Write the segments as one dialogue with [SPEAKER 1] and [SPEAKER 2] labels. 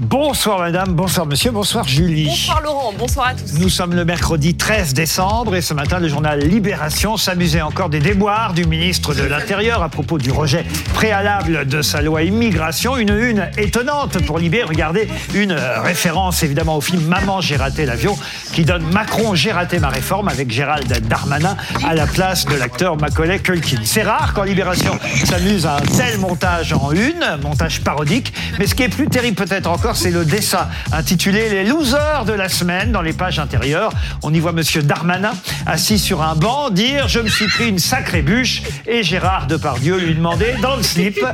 [SPEAKER 1] Bonsoir madame, bonsoir monsieur, bonsoir Julie.
[SPEAKER 2] Bonsoir Laurent, bonsoir à tous.
[SPEAKER 1] Nous sommes le mercredi 13 décembre et ce matin, le journal Libération s'amusait encore des déboires du ministre de l'Intérieur à propos du rejet préalable de sa loi immigration. Une une étonnante pour Libé. Regardez une référence évidemment au film Maman, j'ai raté l'avion qui donne Macron, j'ai raté ma réforme avec Gérald Darmanin à la place de l'acteur Macaulay Culkin. C'est rare quand Libération s'amuse à un tel montage en une, montage parodique. Mais ce qui est plus terrible peut-être encore, c'est le dessin intitulé Les losers de la semaine dans les pages intérieures. On y voit Monsieur Darmanin assis sur un banc dire Je me suis pris une sacrée bûche et Gérard Depardieu lui demandait dans le slip.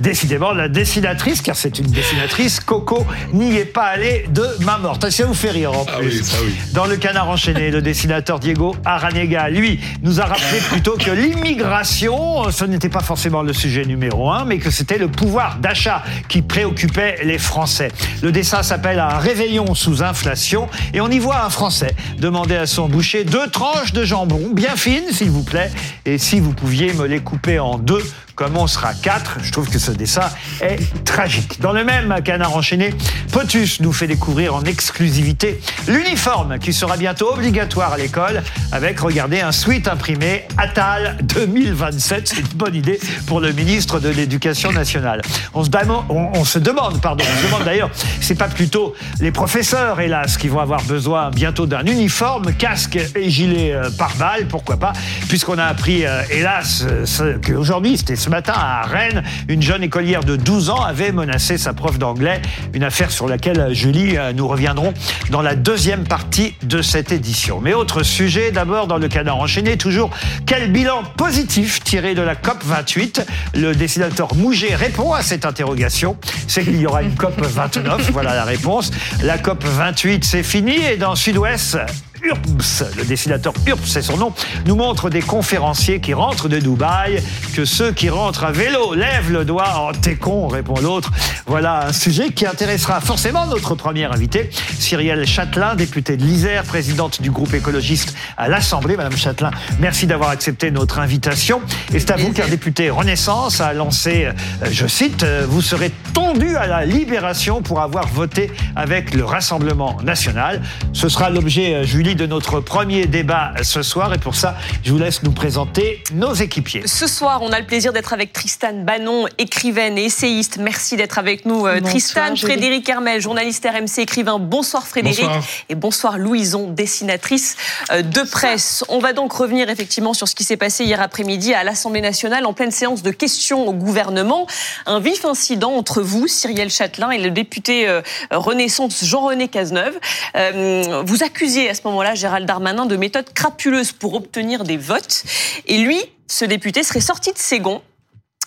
[SPEAKER 1] Décidément, la dessinatrice, car c'est une dessinatrice, Coco n'y est pas allée de ma morte. Ça vous fait rire en
[SPEAKER 3] Ah
[SPEAKER 1] plus. Dans le canard enchaîné, le dessinateur Diego Aranega, lui, nous a rappelé plutôt que l'immigration, ce n'était pas forcément le sujet numéro un, mais que c'était le pouvoir d'achat qui préoccupait les Français. Le dessin s'appelle Un réveillon sous inflation. Et on y voit un Français demander à son boucher deux tranches de jambon, bien fines s'il vous plaît, et si vous pouviez me les couper en deux comme on sera quatre, je trouve que ce dessin est tragique. Dans le même canard enchaîné, Potus nous fait découvrir en exclusivité l'uniforme qui sera bientôt obligatoire à l'école avec, regardez, un suite imprimé Attal 2027. C'est une bonne idée pour le ministre de l'Éducation nationale. On se, demande, pardon, on se demande d'ailleurs, c'est pas plutôt les professeurs, hélas, qui vont avoir besoin bientôt d'un uniforme, casque et gilet euh, pare-balles, pourquoi pas, puisqu'on a appris, euh, hélas, euh, qu'aujourd'hui, c'était matin à Rennes, une jeune écolière de 12 ans avait menacé sa prof d'anglais, une affaire sur laquelle, Julie, euh, nous reviendrons dans la deuxième partie de cette édition. Mais autre sujet, d'abord dans le canard enchaîné, toujours, quel bilan positif tiré de la COP 28 Le dessinateur Mouget répond à cette interrogation, c'est qu'il y aura une COP 29, voilà la réponse. La COP 28, c'est fini, et dans Sud-Ouest, Urps, le dessinateur Urps, c'est son nom, nous montre des conférenciers qui rentrent de Dubaï, que ceux qui rentrent à vélo lèvent le doigt. Oh, t'es con, répond l'autre. Voilà un sujet qui intéressera forcément notre première invitée, Cyrielle Châtelain, députée de l'Isère, présidente du groupe écologiste à l'Assemblée. Madame Châtelain, merci d'avoir accepté notre invitation. Et c'est à vous qu'un député Renaissance a lancé, euh, je cite, euh, vous serez tondu à la libération pour avoir voté avec le Rassemblement national. Ce sera l'objet, euh, De notre premier débat ce soir. Et pour ça, je vous laisse nous présenter nos équipiers.
[SPEAKER 2] Ce soir, on a le plaisir d'être avec Tristan Bannon, écrivaine et essayiste. Merci d'être avec nous, euh,
[SPEAKER 4] Bonsoir,
[SPEAKER 2] Tristan. Frédéric Hermel, journaliste RMC, écrivain. Bonsoir, Frédéric.
[SPEAKER 3] Bonsoir.
[SPEAKER 2] Et bonsoir, Louison, dessinatrice euh, de presse. On va donc revenir effectivement sur ce qui s'est passé hier après-midi à l'Assemblée nationale en pleine séance de questions au gouvernement. Un vif incident entre vous, Cyrielle Châtelain, et le député euh, Renaissance Jean-René Cazeneuve. Vous accusiez à ce moment-là Gérald Darmanin de méthode crapuleuse pour obtenir des votes. Et lui, ce député, serait sorti de ses gonds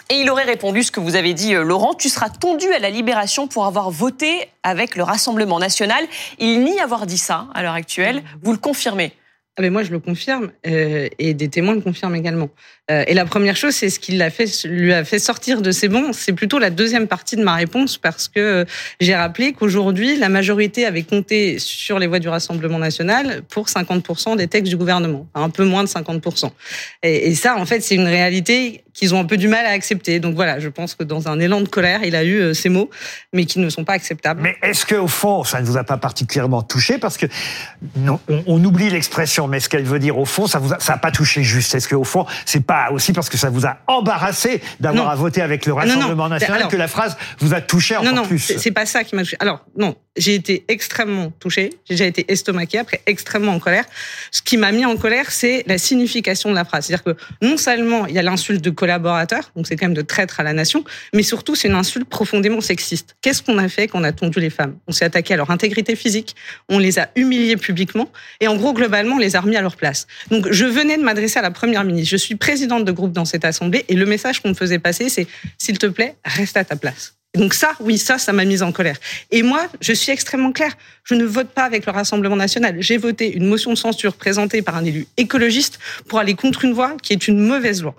[SPEAKER 2] et il aurait répondu ce que vous avez dit, euh, Laurent, tu seras tondu à la libération pour avoir voté avec le Rassemblement national. Il nie avoir dit ça à l'heure actuelle. Vous le confirmez
[SPEAKER 4] Ah ben moi, je le confirme, euh, et des témoins le confirment également. Euh, et la première chose, c'est ce qui lui a fait sortir de ses bons. C'est plutôt la deuxième partie de ma réponse, parce que euh, j'ai rappelé qu'aujourd'hui, la majorité avait compté sur les voix du Rassemblement national pour 50% des textes du gouvernement, un peu moins de 50%. Et, ça, en fait, c'est une réalité qu'ils ont un peu du mal à accepter. Donc voilà, je pense que dans un élan de colère, il a eu euh, ces mots, mais qui ne sont pas acceptables.
[SPEAKER 1] Mais est-ce qu'au fond, ça ne vous a pas particulièrement touché? Parce que on, oublie l'expression, mais ce qu'elle veut dire au fond, ça vous pas touché juste. Est-ce qu'au fond, c'est pas aussi parce que ça vous a embarrassé d'avoir à voter avec le
[SPEAKER 4] non, non.
[SPEAKER 1] Rassemblement national
[SPEAKER 4] Alors-
[SPEAKER 1] que la phrase vous a touché encore
[SPEAKER 4] non, non,
[SPEAKER 1] plus
[SPEAKER 4] c'est c'est pas ça qui m'a touché. Alors, non, j'ai été extrêmement touchée, j'ai déjà été estomaquée, après extrêmement en colère. Ce qui m'a mis en colère, c'est la signification de la phrase. C'est-à-dire que non seulement il y a l'insulte de collaborateur, donc c'est quand même de traître à la nation, mais surtout c'est une insulte profondément sexiste. Qu'est-ce qu'on a fait quand on a tondu les femmes? On s'est attaqué à leur intégrité physique, on les a humiliées publiquement, et en gros, globalement, on les a remis à leur place. Donc, je venais de m'adresser à la première ministre. Je suis présidente de groupe dans cette assemblée, et le message qu'on me faisait passer, c'est s'il te plaît, reste à ta place. Donc ça, oui, ça, ça m'a mise en colère. Et moi, je suis extrêmement claire. Je ne vote pas avec le Rassemblement national. J'ai voté une motion de censure présentée par un élu écologiste pour aller contre une loi qui est une mauvaise loi.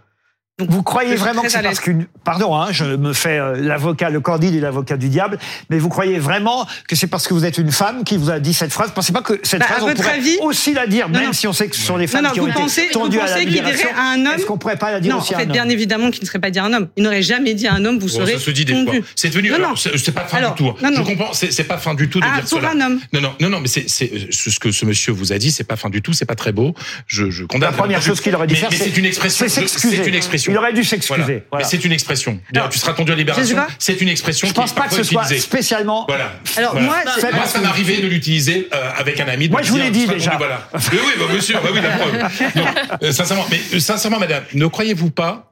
[SPEAKER 4] Donc,
[SPEAKER 1] Vous croyez vraiment que c'est parce qu'une... Pardon, hein, je me fais euh, l'avocat, le candide et l'avocat du diable, mais vous croyez vraiment que c'est parce que vous êtes une femme qui vous a dit cette phrase? Pensez pas que cette
[SPEAKER 4] Bah,
[SPEAKER 1] phrase, on
[SPEAKER 4] votre
[SPEAKER 1] pourrait
[SPEAKER 4] avis-
[SPEAKER 1] aussi la dire,
[SPEAKER 4] Non,
[SPEAKER 1] même
[SPEAKER 4] non.
[SPEAKER 1] si on sait que ce sont les femmes
[SPEAKER 4] non,
[SPEAKER 1] qui
[SPEAKER 4] vous
[SPEAKER 1] ont
[SPEAKER 4] pensez-
[SPEAKER 1] été tendues
[SPEAKER 4] vous
[SPEAKER 1] à la
[SPEAKER 4] pensez qu'il dirait
[SPEAKER 1] libération.
[SPEAKER 4] à un homme-
[SPEAKER 1] Est-ce qu'on pourrait pas la dire
[SPEAKER 4] Non, en
[SPEAKER 1] aussi à
[SPEAKER 4] fait,
[SPEAKER 1] un
[SPEAKER 4] bien
[SPEAKER 1] homme?
[SPEAKER 4] évidemment qu'il ne serait pas dit à un homme. Il n'aurait jamais dit à un homme, vous
[SPEAKER 3] Bon,
[SPEAKER 4] serez
[SPEAKER 3] ça se dit des fois. C'est devenu.
[SPEAKER 4] Non,
[SPEAKER 3] alors,
[SPEAKER 4] non.
[SPEAKER 3] c'est pas fin
[SPEAKER 4] Alors,
[SPEAKER 3] du tout. hein.
[SPEAKER 4] non, non.
[SPEAKER 3] Je comprends. C'est pas fin du tout de
[SPEAKER 4] Ah,
[SPEAKER 3] dire
[SPEAKER 4] pour
[SPEAKER 3] cela.
[SPEAKER 4] un homme.
[SPEAKER 3] Non, non, non, non, mais c'est ce que ce monsieur vous a dit. C'est pas fin du tout. C'est pas très beau. Je, condamne.
[SPEAKER 1] La première
[SPEAKER 3] bien
[SPEAKER 1] chose qu'il aurait dû
[SPEAKER 3] mais,
[SPEAKER 1] faire,
[SPEAKER 3] mais
[SPEAKER 1] c'est-
[SPEAKER 3] une expression.
[SPEAKER 1] C'est
[SPEAKER 3] une expression.
[SPEAKER 1] Il aurait dû s'excuser,
[SPEAKER 3] Voilà.
[SPEAKER 1] voilà.
[SPEAKER 3] Mais c'est une expression. D'ailleurs, tu seras tendu à libération. C'est une expression.
[SPEAKER 1] Je
[SPEAKER 3] qui est
[SPEAKER 1] pense pas que
[SPEAKER 3] parfois
[SPEAKER 1] ce soit
[SPEAKER 3] utilisée.
[SPEAKER 1] spécialement...
[SPEAKER 3] Voilà.
[SPEAKER 4] Alors,
[SPEAKER 3] Voilà.
[SPEAKER 4] moi, c'est-
[SPEAKER 3] Moi, ça m'arrivait de l'utiliser euh, avec un ami. de
[SPEAKER 1] Moi, je vous l'ai dit déjà.
[SPEAKER 3] Voilà. Mais oui, bah, bien sûr. Bah oui, la preuve. Non, euh, sincèrement, mais euh, sincèrement, madame, ne croyez-vous pas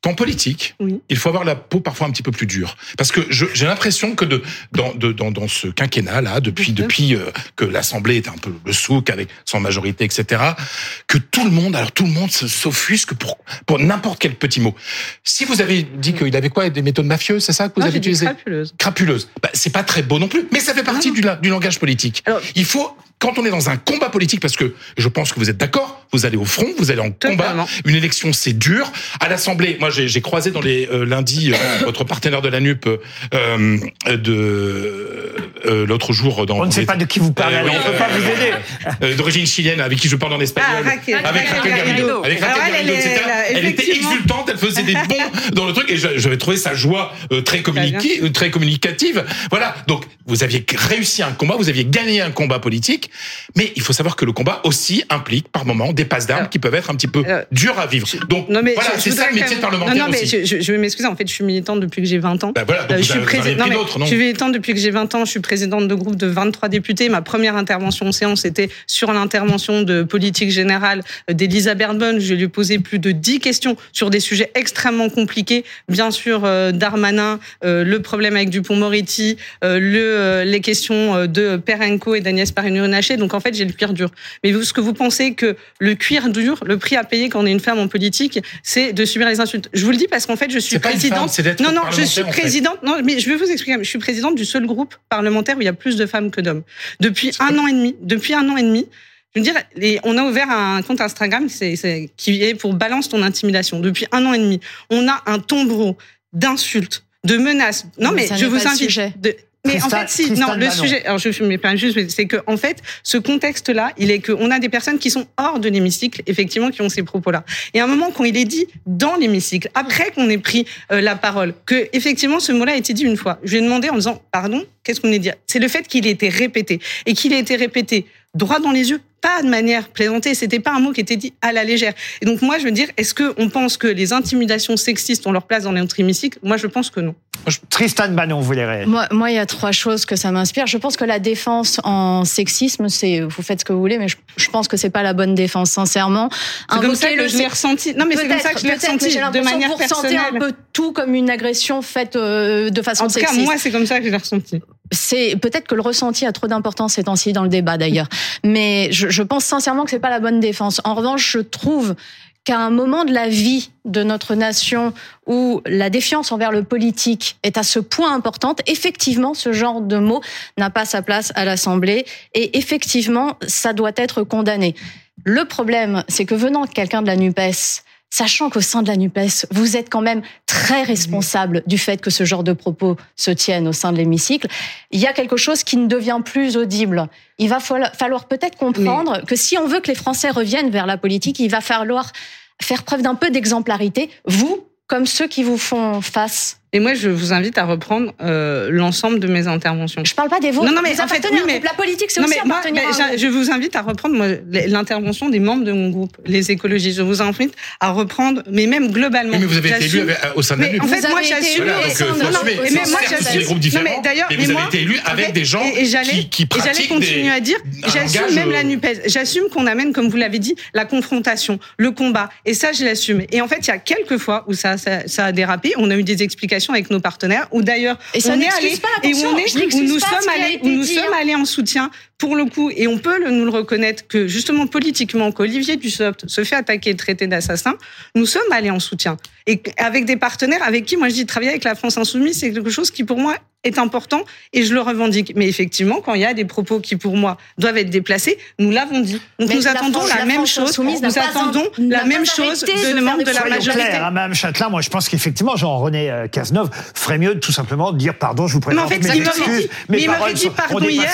[SPEAKER 3] qu'en politique,
[SPEAKER 4] Oui.
[SPEAKER 3] il faut avoir la peau parfois un petit peu plus dure, parce que j'ai l'impression que de, dans, de, dans, dans ce quinquennat là, depuis depuis euh, que l'Assemblée est un peu le souk avec son majorité, etc., que tout le monde, alors tout le monde se- s'offusque pour pour n'importe quel petit mot. Si vous avez dit qu'il avait quoi des méthodes mafieuses, c'est ça que vous
[SPEAKER 4] Non,
[SPEAKER 3] avez utilisé?
[SPEAKER 4] crapuleuse.
[SPEAKER 3] crapuleuse. Bah, c'est pas très beau non plus, mais ça fait partie
[SPEAKER 4] Non.
[SPEAKER 3] du, du langage politique.
[SPEAKER 4] Alors-
[SPEAKER 3] il faut, quand on est dans un combat politique, parce que je pense que vous êtes d'accord, vous allez au front, vous allez en combat. Une élection, c'est dur. À l'Assemblée, moi, j'ai j'ai croisé dans les euh, lundis euh, votre partenaire de la NUP euh, de euh, l'autre jour dans.
[SPEAKER 1] On ne sait pas de qui vous parlez,
[SPEAKER 3] Euh, oui,
[SPEAKER 1] on ne peut pas
[SPEAKER 3] euh,
[SPEAKER 1] vous aider.
[SPEAKER 3] euh, d'origine chilienne, avec qui je parle en espagnol.
[SPEAKER 4] Ah, Raquel-
[SPEAKER 3] avec
[SPEAKER 4] Raquel
[SPEAKER 3] Raquel Garrido. Avec Raquel
[SPEAKER 4] elle,
[SPEAKER 3] Garrido,
[SPEAKER 4] elle
[SPEAKER 3] etc. était exultante, elle faisait des bons dans le truc, et j'avais trouvé sa joie euh, très, communiquée, euh, très communicative. Voilà. Donc, vous aviez réussi un combat, vous aviez gagné un combat politique, mais il faut savoir que le combat aussi implique, par moments, des passes d'armes qui peuvent être un petit peu
[SPEAKER 4] alors,
[SPEAKER 3] durs à vivre. Donc,
[SPEAKER 4] Non, mais
[SPEAKER 3] voilà, c'est ça le métier
[SPEAKER 4] même-
[SPEAKER 3] parlementaire
[SPEAKER 4] Non, non, mais
[SPEAKER 3] aussi.
[SPEAKER 4] je, je- vais m'excuser. En fait, je suis militante depuis que j'ai 20 ans.
[SPEAKER 3] Voilà, donc
[SPEAKER 4] Euh,
[SPEAKER 3] vous
[SPEAKER 4] je suis non, mais
[SPEAKER 3] non
[SPEAKER 4] Je militante depuis que j'ai 20 ans. Je suis présidente de groupe de 23 députés. Ma première intervention en séance était sur l'intervention de politique générale d'Elisa Bernbonne. Je lui ai posé plus de 10 questions sur des sujets extrêmement compliqués. Bien sûr, euh, Darmanin, euh, le problème avec Dupont-Moretti, euh, le, les questions de Perenco et d'Agnès Donc en fait, j'ai le cuir dur. Mais vous, ce que vous pensez que le cuir dur, le prix à payer quand on est une femme en politique, c'est de subir les insultes. Je vous le dis parce qu'en fait, je suis
[SPEAKER 3] C'est pas une femme,
[SPEAKER 4] présidente. non, non, je suis
[SPEAKER 3] parlementaire, en fait.
[SPEAKER 4] présidente. Non, mais je vais vous expliquer. Je suis présidente du seul groupe parlementaire où il y a plus de femmes que d'hommes. Depuis un an et demi. Depuis un an et demi. Je veux dire, on a ouvert un compte Instagram qui est pour balance ton intimidation. Depuis un an et demi, on a un tombereau d'insultes, de menaces. Non,
[SPEAKER 5] Mais
[SPEAKER 4] je vous invite.
[SPEAKER 5] sujet.
[SPEAKER 4] de- mais en fait, si, non, le
[SPEAKER 1] Manon.
[SPEAKER 4] sujet, alors je me permets juste, mais c'est que, en fait, ce contexte-là, il est qu'on a des personnes qui sont hors de l'hémicycle, effectivement, qui ont ces propos-là. Et à un moment, quand il est dit dans l'hémicycle, après qu'on ait pris euh, la parole, que, effectivement, ce mot-là a été dit une fois, je lui ai demandé en disant, pardon, qu'est-ce qu'on est dit? C'est le fait qu'il ait été répété. Et qu'il ait été répété droit dans les yeux, pas de manière plaisantée. C'était pas un mot qui était dit à la légère. Et donc, moi, je veux dire, est-ce qu'on pense que les intimidations sexistes ont leur place dans notre hémicycle? Moi, je pense que non.
[SPEAKER 1] Tristan Manon, vous voulez réagir
[SPEAKER 5] Moi, moi, il y a trois choses que ça m'inspire. Je pense que la défense en sexisme, c'est vous faites ce que vous voulez, mais je, je pense que c'est pas la bonne défense, sincèrement.
[SPEAKER 4] C'est comme ça que
[SPEAKER 5] le
[SPEAKER 4] je l'ai ressenti. Non, mais c'est comme ça que je l'ai ressenti de manière
[SPEAKER 5] que vous ressentez
[SPEAKER 4] personnelle.
[SPEAKER 5] un peu tout comme une agression faite euh, de façon
[SPEAKER 4] En tout cas,
[SPEAKER 5] sexiste.
[SPEAKER 4] moi, c'est comme ça que je l'ai ressenti.
[SPEAKER 5] C'est peut-être que le ressenti a trop d'importance ces temps-ci dans le débat d'ailleurs. Mais je, je pense sincèrement que c'est pas la bonne défense. En revanche, je trouve qu'à un moment de la vie de notre nation où la défiance envers le politique est à ce point importante, effectivement, ce genre de mot n'a pas sa place à l'Assemblée et effectivement, ça doit être condamné. Le problème, c'est que venant de quelqu'un de la NUPES, sachant qu'au sein de la NUPES, vous êtes quand même très responsable du fait que ce genre de propos se tiennent au sein de l'hémicycle, il y a quelque chose qui ne devient plus audible. Il va falloir falloir peut-être comprendre que si on veut que les Français reviennent vers la politique, il va falloir faire preuve d'un peu d'exemplarité, vous comme ceux qui vous font face.
[SPEAKER 4] Et moi, je vous invite à reprendre euh, l'ensemble de mes interventions.
[SPEAKER 5] Je parle pas des vôtres.
[SPEAKER 4] Non, non, mais
[SPEAKER 5] vous
[SPEAKER 4] en fait, oui, mais-.
[SPEAKER 5] La politique, c'est aussi
[SPEAKER 4] mais moi, ben,
[SPEAKER 5] à un
[SPEAKER 4] je- vous invite à reprendre moi, l'intervention des membres de mon groupe, les écologistes. Je vous invite à reprendre, mais même globalement.
[SPEAKER 3] Oui, mais vous avez été élu avec- au sein de la
[SPEAKER 4] en fait,
[SPEAKER 5] Vous
[SPEAKER 4] moi, j'assume.
[SPEAKER 3] Voilà, euh,
[SPEAKER 4] non, non, mais moi, j'assume.
[SPEAKER 3] des groupes
[SPEAKER 4] Non,
[SPEAKER 3] différents,
[SPEAKER 4] mais d'ailleurs,
[SPEAKER 3] vous
[SPEAKER 4] moi-
[SPEAKER 3] avez été élu avec des gens
[SPEAKER 4] et, et j'allais,
[SPEAKER 3] qui, qui
[SPEAKER 4] et j'allais
[SPEAKER 3] pratiquent
[SPEAKER 4] continuer à dire, j'assume même
[SPEAKER 3] euh,
[SPEAKER 4] la NUPES, j'assume qu'on amène, comme vous l'avez dit, la confrontation, le combat, et ça, je l'assume. Et en fait, il y a quelques fois où ça a dérapé, on a eu des explications avec nos partenaires, où d'ailleurs, on est allé,
[SPEAKER 5] pas,
[SPEAKER 4] et où on est, où nous sommes allés, où nous
[SPEAKER 5] dit,
[SPEAKER 4] sommes
[SPEAKER 5] hein.
[SPEAKER 4] allés en soutien, pour le coup, et on peut le, nous le reconnaître que justement politiquement, qu'Olivier Dussopt se fait attaquer et traiter d'assassin, nous sommes allés en soutien. Et avec des partenaires avec qui, moi je dis, travailler avec la France Insoumise, c'est quelque chose qui pour moi est important et je le revendique. Mais effectivement, quand il y a des propos qui, pour moi, doivent être déplacés, nous l'avons dit. Donc
[SPEAKER 5] Mais
[SPEAKER 4] nous
[SPEAKER 5] la
[SPEAKER 4] attendons
[SPEAKER 5] France-
[SPEAKER 4] la,
[SPEAKER 5] la
[SPEAKER 4] même chose. Nous attendons la même chose
[SPEAKER 5] de
[SPEAKER 4] de membres de la majorité.
[SPEAKER 1] clair, hein, Madame Châtelain, moi je pense qu'effectivement Jean-René euh, Cazeneuve ferait mieux de tout simplement de dire pardon, je vous
[SPEAKER 4] Mais
[SPEAKER 1] présente
[SPEAKER 4] en fait,
[SPEAKER 1] mes excuses,
[SPEAKER 4] mais il m'aurait dit pardon hier.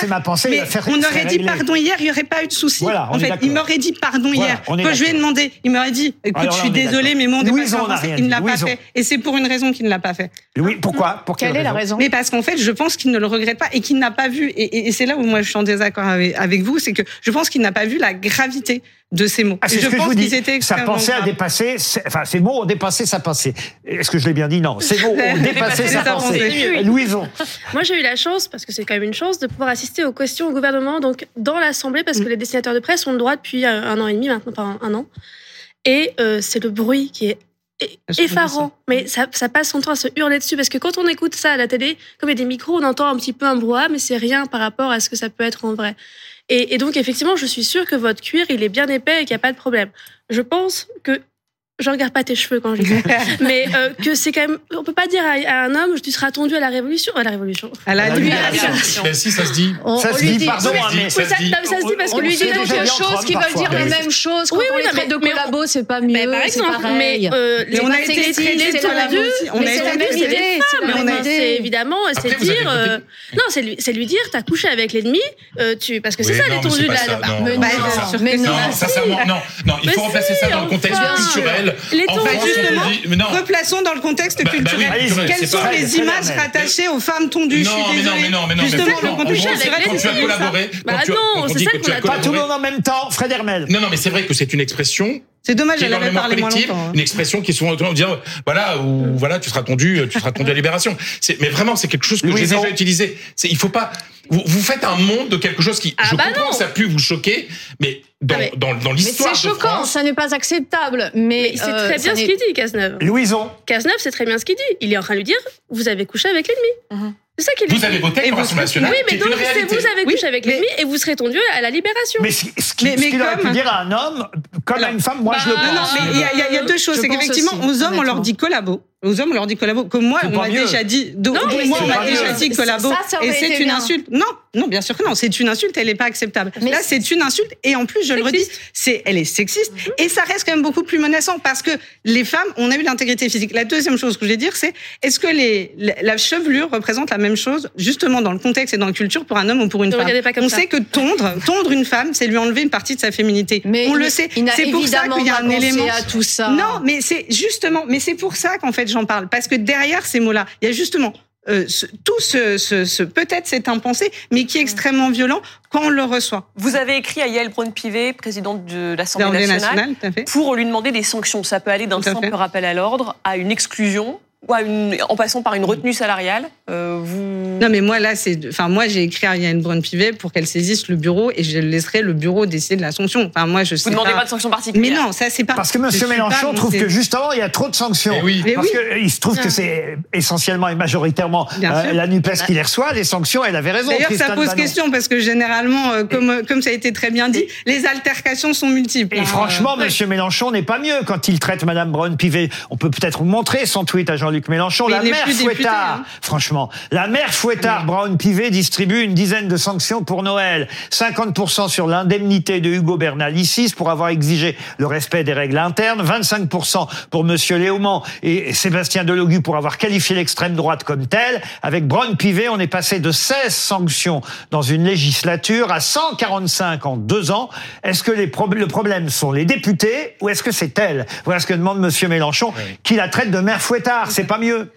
[SPEAKER 4] on aurait dit pardon hier, il n'y aurait pas eu de souci. En fait, il m'aurait dit pardon hier. Quand je lui ai demandé, il m'aurait dit, écoute, je suis désolé, mais mon
[SPEAKER 1] rien
[SPEAKER 4] il ne l'a pas fait. Et c'est pour une raison qu'il ne l'a pas fait.
[SPEAKER 1] Oui, pourquoi? Pour
[SPEAKER 5] Quelle est la raison?
[SPEAKER 4] Mais parce qu'en fait, je pense qu'il ne le regrette pas et qu'il n'a pas vu. Et, et- et c'est là où moi je suis en désaccord avec, avec vous, c'est que je pense qu'il n'a pas vu la gravité de ces mots.
[SPEAKER 1] Ah, c'est
[SPEAKER 4] je
[SPEAKER 1] ce que je
[SPEAKER 4] pense
[SPEAKER 1] vous dis.
[SPEAKER 4] qu'ils étaient
[SPEAKER 1] Sa
[SPEAKER 4] extrêmement
[SPEAKER 1] pensée a
[SPEAKER 4] graves.
[SPEAKER 1] dépassé, ses- enfin, ces mots ont dépassé sa pensée. Est-ce que je l'ai bien dit? Non. Ces mots ont dépassé sa pensée.
[SPEAKER 4] pensée.
[SPEAKER 1] Louison.
[SPEAKER 6] Moi, j'ai eu la chance, parce que c'est quand même une chance, de pouvoir assister aux questions au gouvernement, donc dans l'Assemblée, parce que les dessinateurs de presse ont le droit depuis euh, un an et demi maintenant, enfin un an. Et euh, c'est le bruit qui est
[SPEAKER 4] Je
[SPEAKER 6] effarant. Mais ça, ça passe son temps à se hurler dessus, parce que quand on écoute ça à la télé, comme il y a des micros, on entend un petit peu un brouhaha, mais c'est rien par rapport à ce que ça peut être en vrai. Et, et donc, effectivement, je suis sûre que votre cuir, il est bien épais et qu'il n'y a pas de problème. Je pense que je regarde pas tes cheveux quand je dis ça. mais euh, que c'est quand même on peut pas dire à, à un homme tu seras attendu à la révolution à la révolution
[SPEAKER 4] À la libération.
[SPEAKER 3] Ben si, ça se dit.
[SPEAKER 5] On,
[SPEAKER 1] Ça
[SPEAKER 5] on
[SPEAKER 1] se
[SPEAKER 5] lui
[SPEAKER 1] dit,
[SPEAKER 5] dit,
[SPEAKER 1] pardon,
[SPEAKER 3] ça se dit,
[SPEAKER 1] mais-
[SPEAKER 3] ça se dit.
[SPEAKER 6] Non, mais ça se dit parce
[SPEAKER 5] on
[SPEAKER 6] que
[SPEAKER 5] lui
[SPEAKER 6] lui
[SPEAKER 5] dit quelque chose qui veulent dire la
[SPEAKER 1] Mais-
[SPEAKER 5] même chose. Quand
[SPEAKER 6] Oui,
[SPEAKER 5] on
[SPEAKER 6] oui,
[SPEAKER 5] les traite de
[SPEAKER 6] mais- mais on-
[SPEAKER 5] collabos, c'est pas mieux.
[SPEAKER 6] mais par
[SPEAKER 5] c'est
[SPEAKER 6] exemple
[SPEAKER 5] pareil.
[SPEAKER 6] mais euh,
[SPEAKER 4] Mais
[SPEAKER 6] les
[SPEAKER 4] on a été aussi. On
[SPEAKER 6] mais
[SPEAKER 4] a
[SPEAKER 6] c'est
[SPEAKER 4] été
[SPEAKER 6] des
[SPEAKER 4] Mais
[SPEAKER 6] femmes c'est évidemment c'est dire euh, non c'est lui c'est lui dire t'as couché avec l'ennemi tu parce que c'est
[SPEAKER 3] Oui,
[SPEAKER 6] ça
[SPEAKER 3] mais
[SPEAKER 6] l'étendue
[SPEAKER 3] c'est
[SPEAKER 6] de la
[SPEAKER 3] ça, non,
[SPEAKER 5] Mais
[SPEAKER 3] non,
[SPEAKER 5] non,
[SPEAKER 3] ça.
[SPEAKER 5] mais non.
[SPEAKER 3] Non, sincèrement, non, non, il
[SPEAKER 6] Mais
[SPEAKER 3] faut remplacer ça dans le contexte
[SPEAKER 6] enfin.
[SPEAKER 3] Culturel.
[SPEAKER 6] Les
[SPEAKER 3] En
[SPEAKER 4] justement,
[SPEAKER 3] dit- mais non.
[SPEAKER 4] replaçons dans le contexte
[SPEAKER 3] Bah, bah oui,
[SPEAKER 4] culturel. Quelles sont les images rattachées aux femmes tondues Je
[SPEAKER 3] Non,
[SPEAKER 4] suis
[SPEAKER 3] mais non, mais non, mais non, mais
[SPEAKER 4] Justement,
[SPEAKER 3] non,
[SPEAKER 4] le contexte culturel,
[SPEAKER 3] quand tu as
[SPEAKER 4] c'est ça.
[SPEAKER 3] collaboré,
[SPEAKER 6] Bah
[SPEAKER 3] quand tu as-
[SPEAKER 6] non, c'est ça qu'on
[SPEAKER 3] tu as
[SPEAKER 6] attend.
[SPEAKER 1] Pas tout le monde en même temps. Fred Hermel.
[SPEAKER 3] Non, non, mais c'est vrai que c'est une expression
[SPEAKER 4] C'est dommage, elle avait
[SPEAKER 3] mémoire
[SPEAKER 4] parlé moins
[SPEAKER 3] collective,
[SPEAKER 4] longtemps. hein.
[SPEAKER 3] une expression qui est souvent en dire voilà ou voilà tu seras conduit tu seras conduit à libération. Mais vraiment c'est quelque chose que j'ai déjà utilisé. Il faut pas vous, vous faites un monde de quelque chose qui
[SPEAKER 6] Ah
[SPEAKER 3] je
[SPEAKER 6] bah
[SPEAKER 3] comprends
[SPEAKER 6] non.
[SPEAKER 3] ça a pu vous choquer mais dans
[SPEAKER 6] Ah mais-
[SPEAKER 3] dans, l'histoire
[SPEAKER 5] c'est choquant,
[SPEAKER 3] France
[SPEAKER 5] ça n'est pas acceptable. Mais,
[SPEAKER 6] mais c'est
[SPEAKER 5] euh,
[SPEAKER 6] très
[SPEAKER 5] ça
[SPEAKER 6] bien ce qu'il dit Cazeneuve
[SPEAKER 1] Louison.
[SPEAKER 6] Cazeneuve c'est très bien ce qu'il dit il est en train de lui dire vous avez couché avec l'ennemi
[SPEAKER 2] Mhm.
[SPEAKER 6] c'est ça qu'il lui
[SPEAKER 3] vous
[SPEAKER 6] dit
[SPEAKER 3] avez voté pour l'Assemblée nationale
[SPEAKER 6] oui mais donc vous avez
[SPEAKER 4] Oui,
[SPEAKER 6] couché avec l'ennemi et vous serez tendu à la libération
[SPEAKER 1] Mais ce qu'il aurait
[SPEAKER 4] comme-
[SPEAKER 1] pu dire à un homme, comme à une femme, moi je le
[SPEAKER 6] Bah,
[SPEAKER 1] pense.
[SPEAKER 4] Non, non, mais il y y a- deux choses. C'est qu'effectivement, aux hommes, on leur dit collabo. Aux hommes, on leur dit collabo. Comme moi, on m'a déjà dit. de-
[SPEAKER 6] Non,
[SPEAKER 4] moi, on m'a déjà dit collabo.
[SPEAKER 5] Ça, ça
[SPEAKER 4] et c'est une
[SPEAKER 5] bien.
[SPEAKER 4] insulte. Non, non, bien sûr que non. C'est une insulte. Elle n'est pas acceptable.
[SPEAKER 5] Mais
[SPEAKER 4] Là,
[SPEAKER 5] c'est-
[SPEAKER 4] une insulte. Et en plus, je le redis, c'est, elle est sexiste. Et ça reste quand même beaucoup plus menaçant parce que les femmes, on a eu l'intégrité physique. La deuxième chose que je vais dire, c'est est-ce que les, la, chevelure représente la même chose, justement, dans le contexte et dans la culture pour un homme ou pour une
[SPEAKER 6] Ne
[SPEAKER 4] femme?
[SPEAKER 6] regardez pas comme
[SPEAKER 4] On
[SPEAKER 6] ça.
[SPEAKER 4] sait que tondre, tondre une femme, c'est lui enlever une partie de sa féminité.
[SPEAKER 5] Mais
[SPEAKER 4] on
[SPEAKER 5] il-
[SPEAKER 4] le sait. C'est pour ça qu'il y a un élément.
[SPEAKER 5] à tout ça.
[SPEAKER 4] Non, mais c'est justement, mais c'est pour ça qu'en fait j'en parle, parce que derrière ces mots-là, il y a justement euh, ce- tout ce, ce, ce- peut-être cet impensé, mais qui est extrêmement violent quand on le reçoit.
[SPEAKER 2] Vous avez écrit à Yael Braun-Pivet, présidente de l'Assemblée nationale, pour lui demander des sanctions. Ça peut aller d'un simple
[SPEAKER 4] fait.
[SPEAKER 2] rappel à l'ordre à une exclusion ou à une, en passant par une retenue salariale. Euh, vous...
[SPEAKER 4] Non, mais moi là, c'est, enfin moi j'ai écrit à Yann Brun-Pivet pour qu'elle saisisse le bureau et je laisserai le bureau décider de la sanction. Enfin moi je sais
[SPEAKER 2] Vous demandez
[SPEAKER 4] pas.
[SPEAKER 2] pas de sanctions
[SPEAKER 4] mais
[SPEAKER 2] particulières.
[SPEAKER 4] non, ça c'est pas.
[SPEAKER 1] Parce que M. Mélenchon
[SPEAKER 4] pas
[SPEAKER 1] trouve que justement, il y a trop de sanctions.
[SPEAKER 3] Eh oui.
[SPEAKER 4] Mais
[SPEAKER 1] Parce
[SPEAKER 4] oui.
[SPEAKER 1] qu'il se trouve que c'est essentiellement et majoritairement euh, la NUPES qui les reçoit, les sanctions, elle avait raison.
[SPEAKER 4] D'ailleurs, ça pose
[SPEAKER 1] Bannon.
[SPEAKER 4] question parce que généralement, euh, comme, comme ça a été très bien dit, les altercations sont multiples.
[SPEAKER 1] Et
[SPEAKER 4] hein.
[SPEAKER 1] franchement,
[SPEAKER 4] Ouais.
[SPEAKER 1] Monsieur Mélenchon n'est pas mieux quand il traite Madame Brown-Pivet. On peut peut-être vous montrer son tweet à Jean-Luc Mélenchon.
[SPEAKER 4] Mais
[SPEAKER 1] la mère Fouettard,
[SPEAKER 4] hein.
[SPEAKER 1] franchement, la mère Fouettard Brown-Pivet distribue une dizaine de sanctions pour Noël. 50% sur l'indemnité de Hugo Bernalicis pour avoir exigé le respect des règles internes. 25% pour Monsieur Léaumont et Sébastien Delogu pour avoir qualifié l'extrême droite comme telle. Avec Brown-Pivet, on est passé de 16 sanctions dans une législature à 145 en deux ans. Est-ce que les prob- le problème sont les députés ou est-ce que c'est elle? Voilà ce que demande Monsieur Mélenchon, qui la traite de mère fouettard. C'est pas mieux.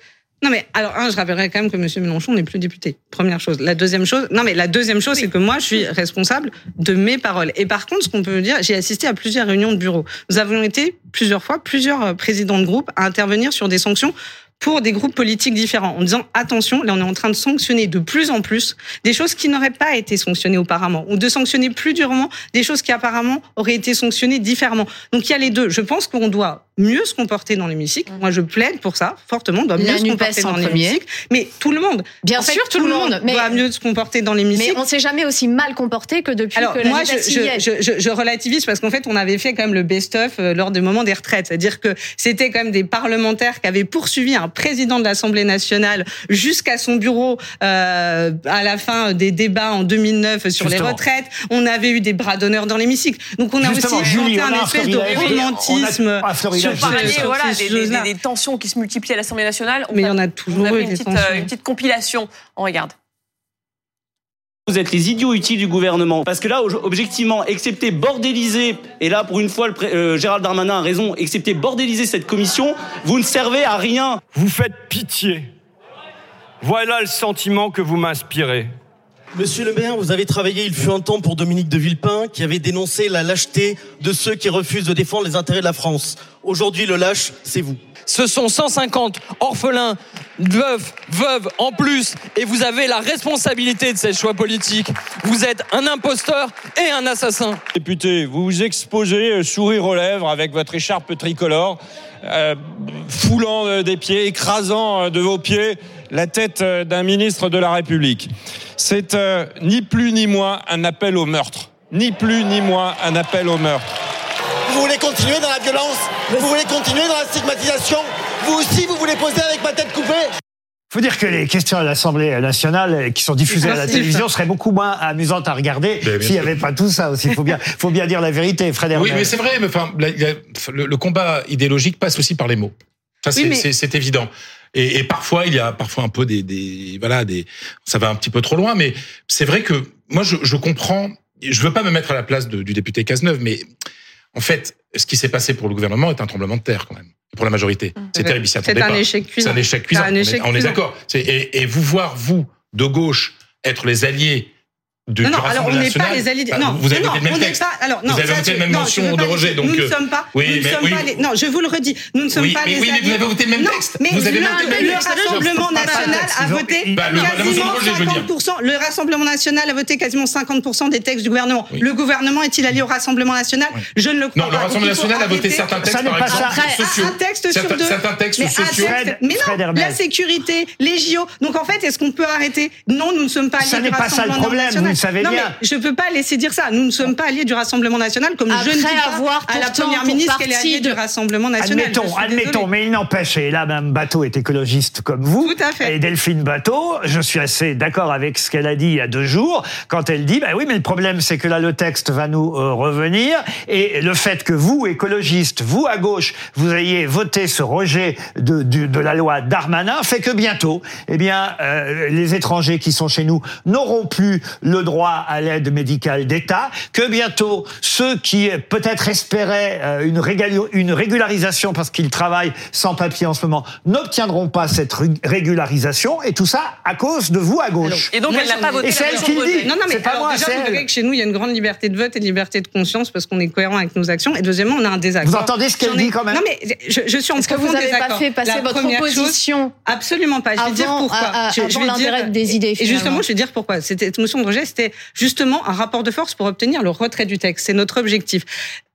[SPEAKER 4] Non mais alors un, je rappellerai quand même que Monsieur Mélenchon n'est plus député. Première chose. La deuxième chose, non mais la deuxième chose, c'est que moi je suis responsable de mes paroles. Et par contre, ce qu'on peut dire, j'ai assisté à plusieurs réunions de bureau. Nous avons été plusieurs fois, plusieurs euh, présidents de groupe à intervenir sur des sanctions pour des groupes politiques différents, en disant attention, là on est en train de sanctionner de plus en plus des choses qui n'auraient pas été sanctionnées auparavant, ou de sanctionner plus durement des choses qui apparemment auraient été sanctionnées différemment. Donc il y a les deux. Je pense qu'on doit mieux se comporter dans l'hémicycle. Moi, je plaide pour ça, fortement, doit mieux se comporter dans l'hémicycle. Mais tout le monde.
[SPEAKER 5] Bien
[SPEAKER 4] En fait,
[SPEAKER 5] sûr, tout le monde. Mais,
[SPEAKER 4] doit mieux se comporter dans
[SPEAKER 5] mais
[SPEAKER 4] l'hémicycle.
[SPEAKER 5] on s'est jamais aussi mal comporté que depuis
[SPEAKER 4] Alors
[SPEAKER 5] que la
[SPEAKER 4] moi, je, je, je relativise parce qu'en fait, on avait fait quand même le best-of euh, lors des moments des retraites. C'est-à-dire que c'était quand même des parlementaires qui avaient poursuivi un président de l'Assemblée nationale jusqu'à son bureau euh, à la fin des débats en 2009 sur les retraites. On avait eu des bras d'honneur dans l'hémicycle. Donc on a
[SPEAKER 1] Justement,
[SPEAKER 4] aussi
[SPEAKER 1] Julie,
[SPEAKER 4] un espèce de romantisme
[SPEAKER 1] a
[SPEAKER 4] sur
[SPEAKER 2] Parler, voilà, des, des-
[SPEAKER 4] choses-là.
[SPEAKER 2] des- des tensions qui se multiplient à l'Assemblée nationale. On
[SPEAKER 4] Mais il y en a
[SPEAKER 2] on
[SPEAKER 4] toujours
[SPEAKER 2] a
[SPEAKER 4] eu
[SPEAKER 2] une petite, euh, une petite compilation. On regarde.
[SPEAKER 7] Vous êtes les idiots utiles du gouvernement. Parce que là, objectivement, excepté bordéliser, et là, pour une fois, le pré- euh, Gérald Darmanin a raison, excepté bordéliser cette commission, vous ne servez à rien.
[SPEAKER 8] Vous faites pitié. Voilà le sentiment que vous m'inspirez.
[SPEAKER 9] Monsieur le maire, vous avez travaillé, il fut un temps pour Dominique de Villepin, qui avait dénoncé la lâcheté de ceux qui refusent de défendre les intérêts de la France. Aujourd'hui, le lâche, c'est vous.
[SPEAKER 10] Ce sont 150 orphelins, veufs, veuves en plus, et vous avez la responsabilité de ces choix politiques. Vous êtes un imposteur et un assassin.
[SPEAKER 8] Député, vous vous exposez, euh, sourire aux lèvres, avec votre écharpe tricolore, euh, foulant euh, des pieds, écrasant de vos pieds la tête d'un ministre de la République. C'est ni plus ni moins un appel au meurtre. Ni plus ni moins un appel au meurtre.
[SPEAKER 9] Vous voulez continuer dans la violence Vous voulez continuer dans la stigmatisation Vous aussi, vous voulez poser avec ma tête coupée
[SPEAKER 1] faut dire que les questions à l'Assemblée nationale euh, qui sont diffusées à la télévision seraient beaucoup moins amusantes à regarder
[SPEAKER 3] Ben,
[SPEAKER 1] s'il n'y avait pas tout ça aussi. Il faut bien, faut bien dire la vérité, Frédéric.
[SPEAKER 3] Oui, mais c'est vrai. Mais enfin, le, le combat idéologique passe aussi par les mots. Ça, c'est
[SPEAKER 4] Oui, mais-
[SPEAKER 3] évident. Et, et parfois, il y a parfois un peu des, des, voilà, des, ça va un petit peu trop loin. Mais c'est vrai que moi, je, je comprends. Je veux pas me mettre à la place de- du député Cazeneuve, mais en fait, ce qui s'est passé pour le gouvernement est un tremblement de terre quand même pour la majorité. C'est terrible.
[SPEAKER 4] C'est un échec
[SPEAKER 3] C'est
[SPEAKER 4] cuisant.
[SPEAKER 3] un échec cuisant.
[SPEAKER 4] C'est
[SPEAKER 3] On est- est, d'accord. C'est- Et, et vous voir vous de gauche être les alliés de,
[SPEAKER 4] Non,
[SPEAKER 3] du
[SPEAKER 4] non, alors on n'est pas les alliés.
[SPEAKER 3] bah,
[SPEAKER 4] non,
[SPEAKER 3] vous avez
[SPEAKER 4] non,
[SPEAKER 3] voté le même
[SPEAKER 4] on n'est
[SPEAKER 3] texte.
[SPEAKER 4] Pas, alors, non,
[SPEAKER 3] Vous avez voté la même
[SPEAKER 4] non,
[SPEAKER 3] motion de rejet, donc,
[SPEAKER 4] nous ne
[SPEAKER 3] euh,
[SPEAKER 4] sommes pas.
[SPEAKER 3] oui,
[SPEAKER 4] nous ne
[SPEAKER 3] mais
[SPEAKER 4] sommes
[SPEAKER 3] oui.
[SPEAKER 4] pas les, non, je vous le redis, nous ne sommes
[SPEAKER 3] Oui,
[SPEAKER 4] pas
[SPEAKER 3] mais
[SPEAKER 4] les
[SPEAKER 3] oui, mais
[SPEAKER 4] alliés.
[SPEAKER 3] vous avez voté le même
[SPEAKER 4] Non,
[SPEAKER 3] texte.
[SPEAKER 4] Mais
[SPEAKER 3] Vous avez
[SPEAKER 4] le,
[SPEAKER 3] voté le même
[SPEAKER 4] le
[SPEAKER 3] texte.
[SPEAKER 4] Rassemblement
[SPEAKER 1] le
[SPEAKER 4] national a voté
[SPEAKER 3] Bah, le-
[SPEAKER 4] quasiment
[SPEAKER 3] de rejet, je veux dire.
[SPEAKER 4] 50%. Le Rassemblement national a voté quasiment 50% des textes du gouvernement. Le gouvernement est-il allié au Rassemblement national Je ne le crois
[SPEAKER 3] Non,
[SPEAKER 4] pas.
[SPEAKER 3] le Rassemblement national a voté certains textes,
[SPEAKER 1] Ça n'est
[SPEAKER 3] par
[SPEAKER 1] pas
[SPEAKER 3] exemple, sociaux.
[SPEAKER 4] un texte sur deux.
[SPEAKER 3] certains textes
[SPEAKER 4] Mais
[SPEAKER 3] sociaux.
[SPEAKER 4] mais non, la sécurité, les JO. Donc en fait, est-ce qu'on peut arrêter? Non, nous ne sommes pas alliés
[SPEAKER 1] Ça
[SPEAKER 4] du
[SPEAKER 1] n'est pas ça le
[SPEAKER 4] Rassemblement
[SPEAKER 1] problème,
[SPEAKER 4] national.
[SPEAKER 1] Savez
[SPEAKER 4] non,
[SPEAKER 1] bien.
[SPEAKER 4] Mais je peux pas laisser dire ça. Nous ne sommes pas alliés du Rassemblement national, comme je ne dis
[SPEAKER 5] Après
[SPEAKER 4] pas
[SPEAKER 5] avoir
[SPEAKER 4] à la première ministre qu'elle est alliée
[SPEAKER 5] de-
[SPEAKER 4] du Rassemblement national.
[SPEAKER 1] Admettons, admettons,
[SPEAKER 4] désolée.
[SPEAKER 1] mais il n'empêche, et là, même Bateau est écologiste comme vous.
[SPEAKER 4] Tout à fait.
[SPEAKER 1] Et Delphine Bateau, je suis assez d'accord avec ce qu'elle a dit il y a deux jours, quand elle dit, bah oui, mais le problème, c'est que là, le texte va nous euh, revenir, et le fait que vous, écologistes, vous, à gauche, vous ayez voté ce rejet de la loi Darmanin, fait que bientôt, eh bien, euh, les étrangers qui sont chez nous n'auront plus le droit à l'aide médicale d'État, que bientôt, ceux qui peut-être espéraient euh, une, régalio- une régularisation parce qu'ils travaillent sans papier en ce moment, n'obtiendront pas cette ré- régularisation, et tout ça à cause de vous à gauche.
[SPEAKER 2] Et donc, elle n'a pas voté
[SPEAKER 1] Et c'est elle qui le dit.
[SPEAKER 4] Non, non, mais
[SPEAKER 1] C'est pas
[SPEAKER 4] alors,
[SPEAKER 1] moi,
[SPEAKER 4] déjà,
[SPEAKER 1] c'est
[SPEAKER 4] vous verrez que chez nous, il y a une grande liberté de vote et de liberté de conscience parce qu'on est cohérent avec nos actions. Et deuxièmement, on a un désaccord.
[SPEAKER 1] Vous entendez ce qu'elle dit quand même
[SPEAKER 4] Non, mais je, je suis en
[SPEAKER 5] Est-ce que vous n'avez pas fait passer
[SPEAKER 4] La
[SPEAKER 5] votre
[SPEAKER 4] chose-
[SPEAKER 5] opposition
[SPEAKER 4] Absolument pas. Je vais dire pourquoi.
[SPEAKER 5] à- à-
[SPEAKER 4] Je- vais
[SPEAKER 5] l'intérêt
[SPEAKER 4] dire-
[SPEAKER 5] des idées,
[SPEAKER 4] Et justement, je vais dire pourquoi. Cette motion de rejet, c'était justement un rapport de force pour obtenir le retrait du texte. C'est notre objectif.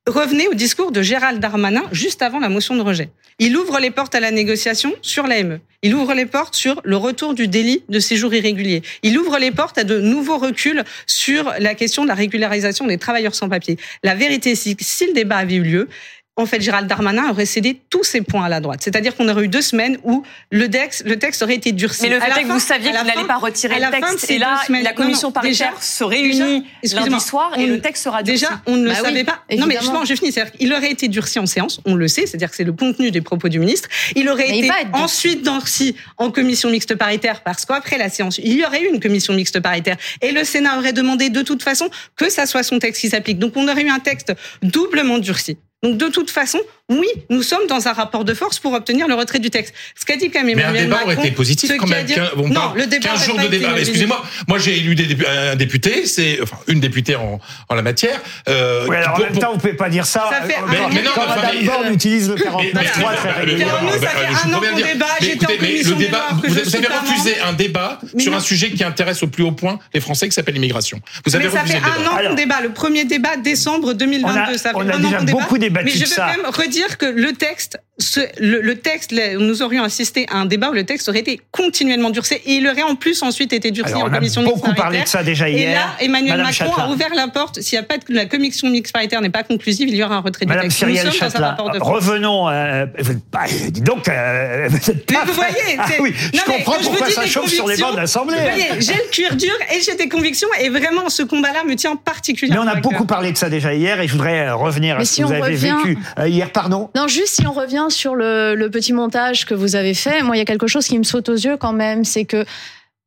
[SPEAKER 4] Revenez au discours de Gérald Darmanin juste avant la motion de rejet. Il ouvre les portes à la négociation sur l'AME. Il ouvre les portes sur le retour du délit de séjour irrégulier. Il ouvre les portes à de nouveaux reculs sur la question de la régularisation des travailleurs sans papier. La vérité, c'est que si le débat avait eu lieu, en fait, Gérald Darmanin aurait cédé tous ses points à la droite. C'est-à-dire qu'on aurait eu deux semaines où le texte, le texte aurait été durci.
[SPEAKER 2] Mais le fait est que vous saviez qu'il n'allait pas retirer le texte. Et là,
[SPEAKER 4] semaines-
[SPEAKER 2] la commission
[SPEAKER 4] non, non, déjà-
[SPEAKER 2] paritaire se réunit lundi soir et le texte sera durci.
[SPEAKER 4] Déjà, on ne le
[SPEAKER 5] Bah oui,
[SPEAKER 4] savait pas. Non, mais justement, je finis. C'est-à-dire qu'il aurait été durci en séance, on le sait, c'est-à-dire que c'est le contenu des propos du ministre. Il aurait
[SPEAKER 5] Mais
[SPEAKER 4] été ensuite durci en commission mixte paritaire parce qu'après la séance, il y aurait eu une commission mixte paritaire et le Sénat aurait demandé de toute façon que ça soit son texte qui s'applique. Donc on aurait eu un texte doublement durci. Donc de toute façon, oui, nous sommes dans un rapport de force pour obtenir le retrait du texte. Ce qu'a dit quand même
[SPEAKER 3] Mais un
[SPEAKER 4] Emmanuel
[SPEAKER 3] débat aurait
[SPEAKER 4] Macron,
[SPEAKER 3] été positif
[SPEAKER 4] ce
[SPEAKER 3] quand même.
[SPEAKER 4] dit- non, le débat
[SPEAKER 3] 15
[SPEAKER 4] aurait
[SPEAKER 3] jours
[SPEAKER 4] pas
[SPEAKER 3] de débat. Mais. Excusez-moi, moi j'ai élu des dépu- un député, c'est enfin une députée en, en la matière. Euh,
[SPEAKER 1] Oui, alors en
[SPEAKER 3] pour-
[SPEAKER 1] même
[SPEAKER 3] pour-
[SPEAKER 1] temps, vous pouvez pas dire ça.
[SPEAKER 4] Ça fait
[SPEAKER 1] euh,
[SPEAKER 4] un
[SPEAKER 3] Mais- mais non,
[SPEAKER 1] quand
[SPEAKER 3] enfin,
[SPEAKER 1] Madame
[SPEAKER 3] mais-
[SPEAKER 1] Borne utilise le
[SPEAKER 3] Mais- mais-
[SPEAKER 1] 49.3 très
[SPEAKER 3] mais-
[SPEAKER 1] régulièrement.
[SPEAKER 4] Ça fait un an qu'on débat,
[SPEAKER 3] Mais
[SPEAKER 4] j'étais en
[SPEAKER 3] mais
[SPEAKER 4] commission
[SPEAKER 3] débat, vous, avez refusé un débat
[SPEAKER 4] Mais
[SPEAKER 3] sur un sujet qui intéresse au plus haut point les Français, qui s'appelle l'immigration. Vous avez
[SPEAKER 4] Mais ça
[SPEAKER 3] refusé
[SPEAKER 4] fait un an qu'on débat. Le premier débat, décembre
[SPEAKER 1] On
[SPEAKER 4] 2022.
[SPEAKER 1] a,
[SPEAKER 4] ça fait
[SPEAKER 1] on a
[SPEAKER 4] un an
[SPEAKER 1] déjà
[SPEAKER 4] qu'on débat.
[SPEAKER 1] Débattu
[SPEAKER 4] Mais je veux
[SPEAKER 1] ça.
[SPEAKER 4] même redire que le texte, ce- le, le texte, nous aurions assisté à un débat où le texte aurait été continuellement durci et il aurait en plus ensuite été durci
[SPEAKER 1] Alors,
[SPEAKER 4] en
[SPEAKER 1] on a
[SPEAKER 4] commission mixte
[SPEAKER 1] beaucoup parlé
[SPEAKER 4] paritaire.
[SPEAKER 1] de ça déjà
[SPEAKER 4] Et
[SPEAKER 1] hier.
[SPEAKER 4] là, Emmanuel
[SPEAKER 1] Madame
[SPEAKER 4] Macron
[SPEAKER 1] Châtelain.
[SPEAKER 4] a ouvert la porte. S'il n'y a pas de la commission mixte paritaire n'est pas conclusive, il y aura un retrait
[SPEAKER 1] Madame
[SPEAKER 4] du texte.
[SPEAKER 1] Cyrielle
[SPEAKER 4] nous sommes dans un
[SPEAKER 1] Châtelain, revenons. euh, bah, dis donc, euh, vous êtes
[SPEAKER 4] Mais voyez,
[SPEAKER 1] Ah oui, je
[SPEAKER 4] Non, mais
[SPEAKER 1] comprends
[SPEAKER 4] je
[SPEAKER 1] pourquoi ça chauffe sur les bancs de l'Assemblée.
[SPEAKER 4] Vous voyez, j'ai le cuir dur et j'ai des convictions et vraiment ce combat-là me tient
[SPEAKER 1] Mais
[SPEAKER 4] particulièrement.
[SPEAKER 1] on a
[SPEAKER 4] à
[SPEAKER 1] beaucoup
[SPEAKER 4] cœur.
[SPEAKER 1] parlé de ça déjà hier et je voudrais euh, revenir à
[SPEAKER 5] Mais
[SPEAKER 1] ce
[SPEAKER 5] si
[SPEAKER 1] que vous
[SPEAKER 5] on
[SPEAKER 1] avez
[SPEAKER 5] revient-
[SPEAKER 1] vécu euh, hier. Pardon
[SPEAKER 5] Non, juste si on revient sur le, le petit montage que vous avez fait, moi, il y a quelque chose qui me saute aux yeux quand même, c'est que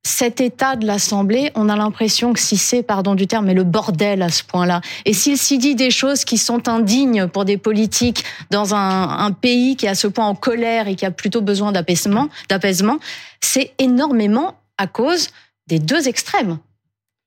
[SPEAKER 5] cet état de l'Assemblée, on a l'impression que si c'est, pardon du terme, mais le bordel à ce point-là. Et s'il s'y dit des choses qui sont indignes pour des politiques dans un, un pays qui est à ce point en colère et qui a plutôt besoin d'apaisement, d'apaisement, c'est énormément à cause des deux extrêmes.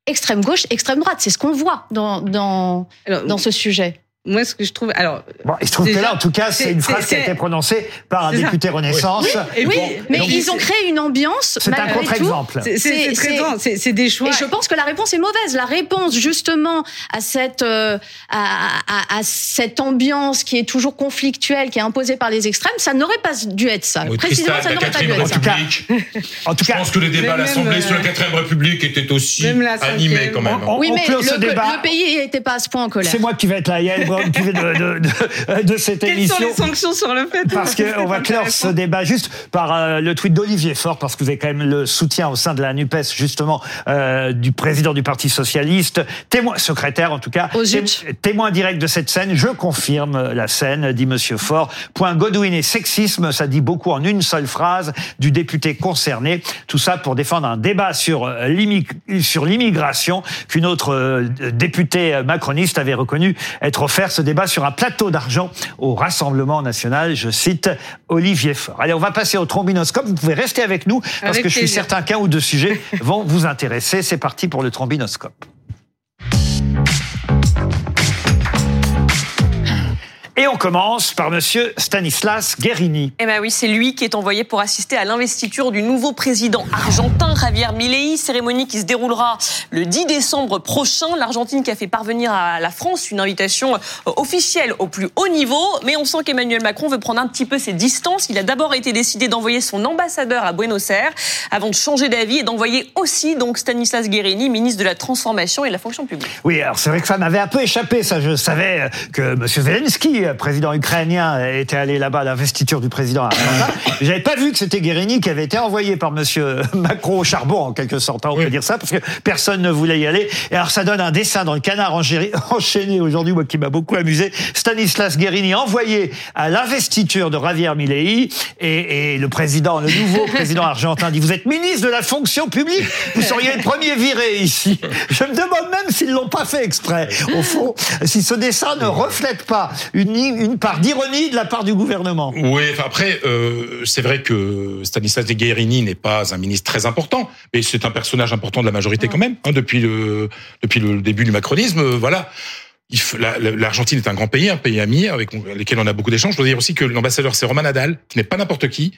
[SPEAKER 5] Extrême gauche, extrême droite. C'est ce qu'on voit dans, dans,
[SPEAKER 4] Alors,
[SPEAKER 5] dans ce sujet.
[SPEAKER 4] Moi, ce que je trouve. Alors,
[SPEAKER 1] Bon, il se trouve que là, en tout cas, c'est une phrase qui a été prononcée par un
[SPEAKER 4] ça.
[SPEAKER 1] député Renaissance.
[SPEAKER 5] Oui,
[SPEAKER 4] bon,
[SPEAKER 5] mais
[SPEAKER 1] donc,
[SPEAKER 5] ils ont créé une ambiance.
[SPEAKER 1] C'est un contre-exemple.
[SPEAKER 4] c'est- c'est c'est très grand, c'est c'est des choix.
[SPEAKER 5] Et je pense que la réponse est mauvaise. La réponse, justement, à cette, euh, à, à- à cette ambiance qui est toujours conflictuelle, qui est imposée par les extrêmes, ça n'aurait pas dû être ça.
[SPEAKER 3] Oui,
[SPEAKER 5] Précisément,
[SPEAKER 3] Tristan,
[SPEAKER 5] ça
[SPEAKER 3] la
[SPEAKER 5] n'aurait pas dû être ça.
[SPEAKER 1] En tout
[SPEAKER 3] Je
[SPEAKER 1] cas,
[SPEAKER 3] pense que le débat à l'Assemblée
[SPEAKER 4] euh,
[SPEAKER 3] sur la quatrième République était aussi
[SPEAKER 4] Même la cinquième.
[SPEAKER 3] animé quand même.
[SPEAKER 5] Oui, mais le,
[SPEAKER 1] débat.
[SPEAKER 5] le pays n'était pas à ce point en colère.
[SPEAKER 1] c'est moi qui vais être la De, de, de, de cette
[SPEAKER 4] Quelles
[SPEAKER 1] émission.
[SPEAKER 4] sont les sanctions sur le fait
[SPEAKER 1] Parce qu'on va clore ce débat juste par euh, le tweet d'Olivier Faure, parce que vous avez quand même le soutien au sein de la NUPES, justement, euh, du président du Parti Socialiste, témoin, secrétaire en tout cas, témoin direct de cette scène. Je confirme euh, la scène, dit Monsieur Faure. Point Godwin et sexisme, ça dit beaucoup en une seule phrase du député concerné. Tout ça pour défendre un débat sur l'immi- sur l'immigration qu'une autre députée macroniste avait reconnu être offert ce débat sur un plateau d'argent au Rassemblement national. Je cite Olivier Faure. Allez, on va passer au trombinoscope. Vous pouvez rester avec nous parce
[SPEAKER 4] Avec
[SPEAKER 1] que je suis
[SPEAKER 4] plaisir.
[SPEAKER 1] certain qu'un ou deux sujets vont vous intéresser. C'est parti pour le trombinoscope. Et on commence par Monsieur Stanislas Guérini.
[SPEAKER 2] Eh ben oui, c'est lui qui est envoyé pour assister à l'investiture du nouveau président argentin, Javier Milei, cérémonie qui se déroulera le 10 décembre prochain. L'Argentine qui a fait parvenir à la France une invitation euh, officielle au plus haut niveau, mais on sent qu'Emmanuel Macron veut prendre un petit peu ses distances. Il a d'abord été décidé d'envoyer son ambassadeur à Buenos Aires avant de changer d'avis et d'envoyer aussi donc Stanislas Guérini, ministre de la Transformation et de la Fonction publique.
[SPEAKER 1] Oui, alors c'est vrai que ça m'avait un peu échappé, ça. Je savais euh, que M. Zelensky, euh, président ukrainien, était allé là-bas à l'investiture du président argentin. J'avais pas vu que c'était Guérini qui avait été envoyé par M. Macron au charbon, en quelque sorte, hein, on peut dire ça, parce que personne ne voulait y aller. Et alors ça donne un dessin dans le canard enchaîné aujourd'hui, moi qui m'a beaucoup amusé. Stanislas Guérini envoyé à l'investiture de Javier Milei et, et le président, le nouveau président argentin dit vous êtes ministre de la fonction publique, vous seriez le premier viré ici. Je me demande même s'ils l'ont pas fait exprès. Au fond, si ce dessin ne reflète pas une, une part d'ironie de la part du gouvernement.
[SPEAKER 3] Oui, après, euh, c'est vrai que Stanislas de Guérini n'est pas un ministre très important, mais c'est un personnage important de la majorité quand même, hein, depuis le depuis le début du macronisme. euh, voilà. L'Argentine est un grand pays, un pays ami avec lequel on a beaucoup d'échanges. Je dois dire aussi que l'ambassadeur c'est Roman Nadal, qui n'est pas n'importe qui.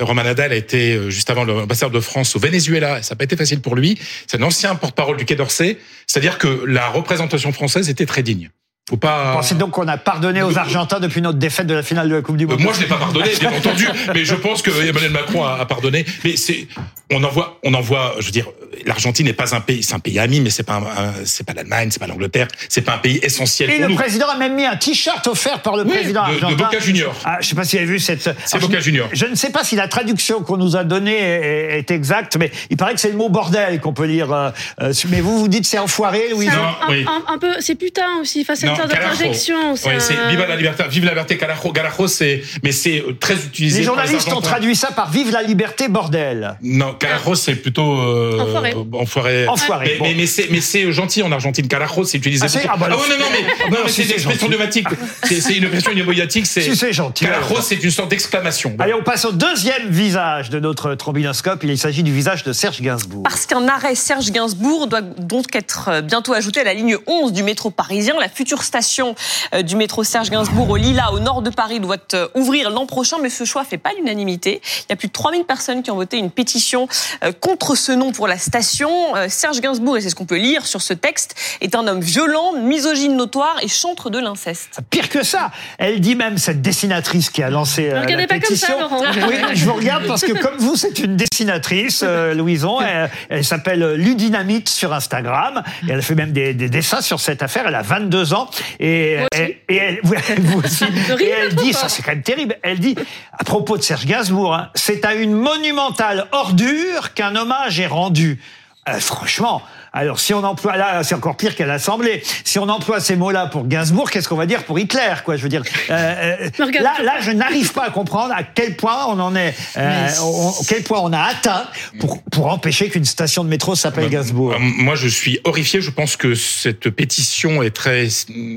[SPEAKER 3] Roman Nadal a été euh, juste avant l'ambassadeur de France au Venezuela. et Ça n'a pas été facile pour lui. C'est un ancien porte-parole du Quai d'Orsay. C'est-à-dire que la représentation française était très digne. Faut pas.
[SPEAKER 1] Vous pensez donc qu'on a pardonné aux Argentins depuis notre défaite de la finale de la Coupe du
[SPEAKER 3] Euh,
[SPEAKER 1] Monde
[SPEAKER 3] moi, je l'ai pas pardonné, bien entendu, mais je pense que Emmanuel Macron a, a pardonné. Mais c'est, on en voit, on en voit. Je veux dire, l'Argentine n'est pas un pays, c'est un pays ami, mais c'est pas, c'est pas l'Allemagne, c'est pas l'Angleterre, c'est pas un pays essentiel
[SPEAKER 1] Et
[SPEAKER 3] pour
[SPEAKER 1] le
[SPEAKER 3] nous.
[SPEAKER 1] président a même mis un t-shirt offert par le
[SPEAKER 3] Oui,
[SPEAKER 1] président
[SPEAKER 3] de- de
[SPEAKER 1] argentin.
[SPEAKER 3] Boca Junior.
[SPEAKER 1] Ah, je sais pas si vous avez vu cette.
[SPEAKER 3] C'est Boca
[SPEAKER 1] je-
[SPEAKER 3] Junior.
[SPEAKER 1] Je ne sais pas si la traduction qu'on nous a donnée est, est exacte, mais il paraît que c'est le mot bordel qu'on peut lire. euh, euh, mais vous, vous dites c'est enfoiré, Louise
[SPEAKER 6] C'est un,
[SPEAKER 3] Non,
[SPEAKER 6] un-
[SPEAKER 3] oui.
[SPEAKER 6] un- un peu, c'est putain aussi, face d'interjection. c'est un-
[SPEAKER 3] vive la liberté, vive la liberté, carajo, carajo, c'est, mais c'est euh, très utilisé.
[SPEAKER 1] Les
[SPEAKER 3] par
[SPEAKER 1] journalistes ont traduit ça par Vive la liberté, bordel.
[SPEAKER 3] Non, carajo, c'est plutôt euh,
[SPEAKER 6] Enfoiré.
[SPEAKER 3] enfoiré.
[SPEAKER 1] Enfoiré,
[SPEAKER 3] Mais,
[SPEAKER 1] bon.
[SPEAKER 3] mais, mais c'est mais c'est gentil en Argentine. Carajo, c'est utilisé.
[SPEAKER 1] Ah, c'est- ah, bah,
[SPEAKER 3] ouais, non, non, mais,
[SPEAKER 1] ah,
[SPEAKER 3] non, mais
[SPEAKER 1] si
[SPEAKER 3] c'est une expression idiomatique. C'est une expression idiomatique. C'est
[SPEAKER 1] Si c'est gentil,
[SPEAKER 3] Carajo, c'est une sorte d'exclamation.
[SPEAKER 1] Allez, on passe au deuxième visage de notre trombinoscope. Il s'agit du visage de Serge Gainsbourg.
[SPEAKER 2] Parce qu'un arrêt Serge Gainsbourg doit donc être euh, bientôt ajouté à la ligne 11 du métro parisien. La future station euh, du métro Serge Gainsbourg au Lila, au nord de Paris, doit euh, ouvrir l'an prochain, mais ce choix fait pas l'unanimité. Il y a plus de 3000 personnes qui ont voté une pétition euh, contre ce nom pour la station. Serge Gainsbourg, et c'est ce qu'on peut lire sur ce texte, est un homme violent, misogyne notoire et chantre de l'inceste.
[SPEAKER 1] Pire que ça, elle dit même cette dessinatrice qui a lancé
[SPEAKER 6] Ne regardez
[SPEAKER 1] la
[SPEAKER 6] pas comme ça,
[SPEAKER 1] pétition.
[SPEAKER 6] Laurent.
[SPEAKER 1] Oui, je vous regarde parce que comme vous, c'est une dessinatrice, euh, Louison. Elle, elle s'appelle Ludinamite sur Instagram. Et elle fait même des, des dessins sur cette affaire. Elle a 22 ans et, et, et elle, vous aussi. Et elle dit, ça c'est quand même terrible. Elle dit à propos de Serge Gainsbourg, hein, c'est à une monumentale ordure qu'un hommage est rendu. Euh, franchement, alors si on emploie là, c'est encore pire qu'à l'Assemblée. Si on emploie ces mots-là pour Gainsbourg, qu'est-ce qu'on va dire pour Hitler, quoi Je veux dire, euh, euh, là,
[SPEAKER 6] je-
[SPEAKER 1] là, je n'arrive pas à comprendre à quel point on en est, euh, on- quel point on a atteint pour pour empêcher qu'une station de métro s'appelle Gainsbourg.
[SPEAKER 3] Euh, Moi, je suis horrifié. Je pense que cette pétition est très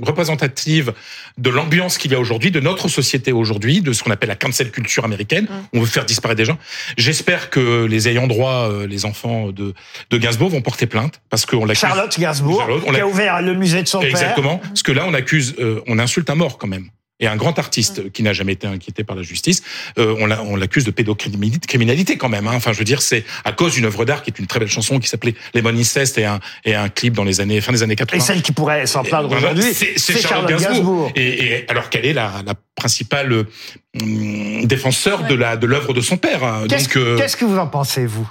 [SPEAKER 3] représentative de l'ambiance qu'il y a aujourd'hui, de notre société aujourd'hui, de ce qu'on appelle la cancel culture américaine. On veut faire disparaître des gens. J'espère que les ayants droit, euh, les enfants de, de Gainsbourg vont porter plainte parce qu'on l'accuse.
[SPEAKER 1] Charlotte Gainsbourg,
[SPEAKER 3] Charlotte, on
[SPEAKER 1] qui a ouvert le musée de son père.
[SPEAKER 3] Exactement. Parce que là, on accuse, euh, on insulte un mort quand même. Et un grand artiste qui n'a jamais été inquiété par la justice, euh, on l'a- on l'accuse de pédocriminalité criminalité quand même. hein. Enfin, je veux dire, c'est à cause d'une œuvre d'art qui est une très belle chanson qui s'appelait Lemon Incest et un et un clip dans les années fin des années 80.
[SPEAKER 1] Et celle qui pourrait s'en plaindre aujourd'hui,
[SPEAKER 3] c'est Charlotte
[SPEAKER 1] Charlotte
[SPEAKER 3] Gainsbourg.
[SPEAKER 1] Gainsbourg.
[SPEAKER 3] Et, et alors qu'elle est la, la principale euh, hum, défenseur de la de l'œuvre de son père. hein.
[SPEAKER 1] Qu'est-ce
[SPEAKER 3] euh,
[SPEAKER 1] qu'est-ce que vous en pensez, vous?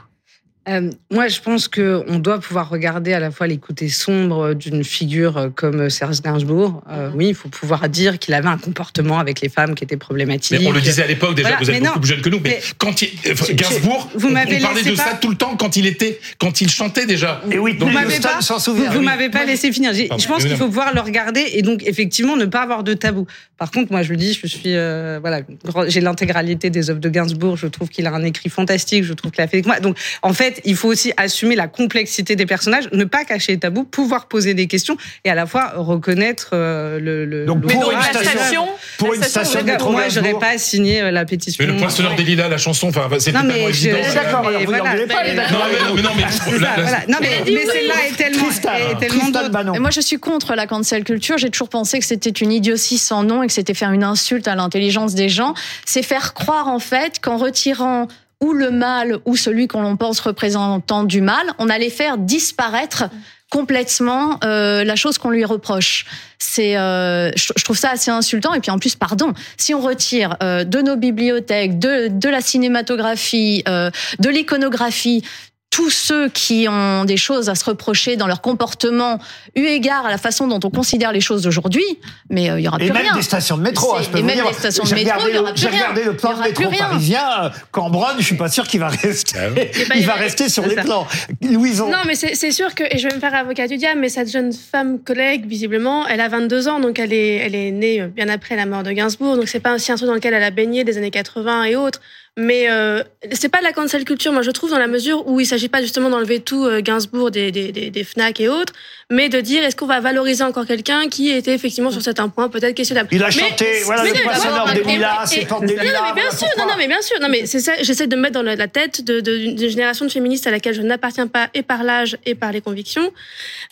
[SPEAKER 4] Euh, moi, je pense que on doit pouvoir regarder à la fois les côtés sombres d'une figure euh, comme Serge Gainsbourg. Euh, oui, il faut pouvoir dire qu'il avait un comportement avec les femmes qui était problématique.
[SPEAKER 3] mais on le disait à l'époque déjà,
[SPEAKER 4] Voilà,
[SPEAKER 3] vous êtes
[SPEAKER 4] mais
[SPEAKER 3] beaucoup
[SPEAKER 4] non,
[SPEAKER 3] plus jeune que nous, mais,
[SPEAKER 4] mais-
[SPEAKER 3] quand il,
[SPEAKER 4] Je-
[SPEAKER 3] Gainsbourg,
[SPEAKER 4] vous
[SPEAKER 3] on-
[SPEAKER 4] m'avez
[SPEAKER 3] on, parlait de ça tout le temps quand il était, quand il chantait déjà.
[SPEAKER 1] Et oui,
[SPEAKER 4] Vous m'avez pas, vous, vous
[SPEAKER 1] Oui.
[SPEAKER 4] m'avez pas laissé finir.
[SPEAKER 3] Pardon,
[SPEAKER 4] je pense qu'il faut pouvoir le regarder et donc effectivement ne pas avoir de tabou. Par contre, moi je le dis, je suis euh, voilà, j'ai l'intégralité des œuvres de Gainsbourg. Je trouve qu'il a un écrit fantastique. Je trouve qu'il a fait avec moi. Donc en fait, il faut aussi assumer la complexité des personnages, ne pas cacher les tabous, pouvoir poser des questions et à la fois reconnaître euh, le. le
[SPEAKER 1] Donc,
[SPEAKER 4] le-
[SPEAKER 1] pour une station-
[SPEAKER 2] station,
[SPEAKER 1] pour une
[SPEAKER 2] station
[SPEAKER 1] de métro
[SPEAKER 4] moi, j'aurais pas signé euh, la pétition.
[SPEAKER 3] Mais le poinçonneur des lilas, la chanson, enfin, c'était
[SPEAKER 4] Non, mais
[SPEAKER 3] évident.
[SPEAKER 4] je-
[SPEAKER 1] D'accord,
[SPEAKER 4] mais
[SPEAKER 1] vous
[SPEAKER 4] voilà.
[SPEAKER 1] pas, les
[SPEAKER 3] Non, mais non, mais non, mais
[SPEAKER 4] C'est
[SPEAKER 3] la-
[SPEAKER 4] ça,
[SPEAKER 3] la-
[SPEAKER 4] voilà. Non, mais, mais celle-là est tellement, est tellement d'autres.
[SPEAKER 5] Moi, je suis contre la cancel culture. J'ai toujours pensé que c'était une idiotie sans nom et que c'était faire une insulte à l'intelligence des gens. C'est faire croire, en fait, qu'en retirant ou le mal ou celui qu'on pense représentant du mal, on allait faire disparaître complètement euh, la chose qu'on lui reproche. C'est, euh, je trouve ça assez insultant. Et puis en plus, pardon, si on retire euh, de nos bibliothèques, de, de la cinématographie, euh, de l'iconographie, tous ceux qui ont des choses à se reprocher dans leur comportement, eu égard à la façon dont on considère les choses d'aujourd'hui, mais euh, il y aura
[SPEAKER 1] Et
[SPEAKER 5] plus
[SPEAKER 1] même
[SPEAKER 5] rien.
[SPEAKER 1] des stations de métro, hein, je peux
[SPEAKER 5] et
[SPEAKER 1] vous
[SPEAKER 5] même
[SPEAKER 1] dire.
[SPEAKER 5] des stations de
[SPEAKER 1] J'ai
[SPEAKER 5] métro, il y aura plus
[SPEAKER 1] J'ai
[SPEAKER 5] rien.
[SPEAKER 1] regardé le plan de métro parisien. euh, Cambronne, je suis pas sûr qu'il va rester.
[SPEAKER 3] Ah
[SPEAKER 6] bah,
[SPEAKER 1] il
[SPEAKER 6] il
[SPEAKER 1] va rester sur les
[SPEAKER 4] ça.
[SPEAKER 1] plans. Louison.
[SPEAKER 6] Non, mais c'est c'est sûr que, et je vais me faire avocat du diable, mais cette jeune femme collègue, visiblement, elle a 22 ans, donc elle est, elle est née euh, bien après la mort de Gainsbourg, donc c'est pas aussi un truc dans lequel elle a baigné des années 80 et autres. Mais euh, c'est pas de la cancel culture, moi je trouve, dans la mesure où il s'agit pas justement d'enlever tout euh, Gainsbourg des, des, des, des FNAC et autres, mais de dire est-ce qu'on va valoriser encore quelqu'un qui était effectivement sur certains points peut-être questionnable.
[SPEAKER 1] Il a
[SPEAKER 6] Mais-
[SPEAKER 1] chanté, voilà,
[SPEAKER 6] mais
[SPEAKER 1] le poissonneur des lilas, portes des
[SPEAKER 6] non,
[SPEAKER 1] lilas.
[SPEAKER 6] non, mais bien sûr, non, mais bien sûr, non, mais c'est ça, j'essaie de me mettre dans la, tête de- de- d'une génération de féministes à laquelle je n'appartiens pas et par l'âge et par les convictions.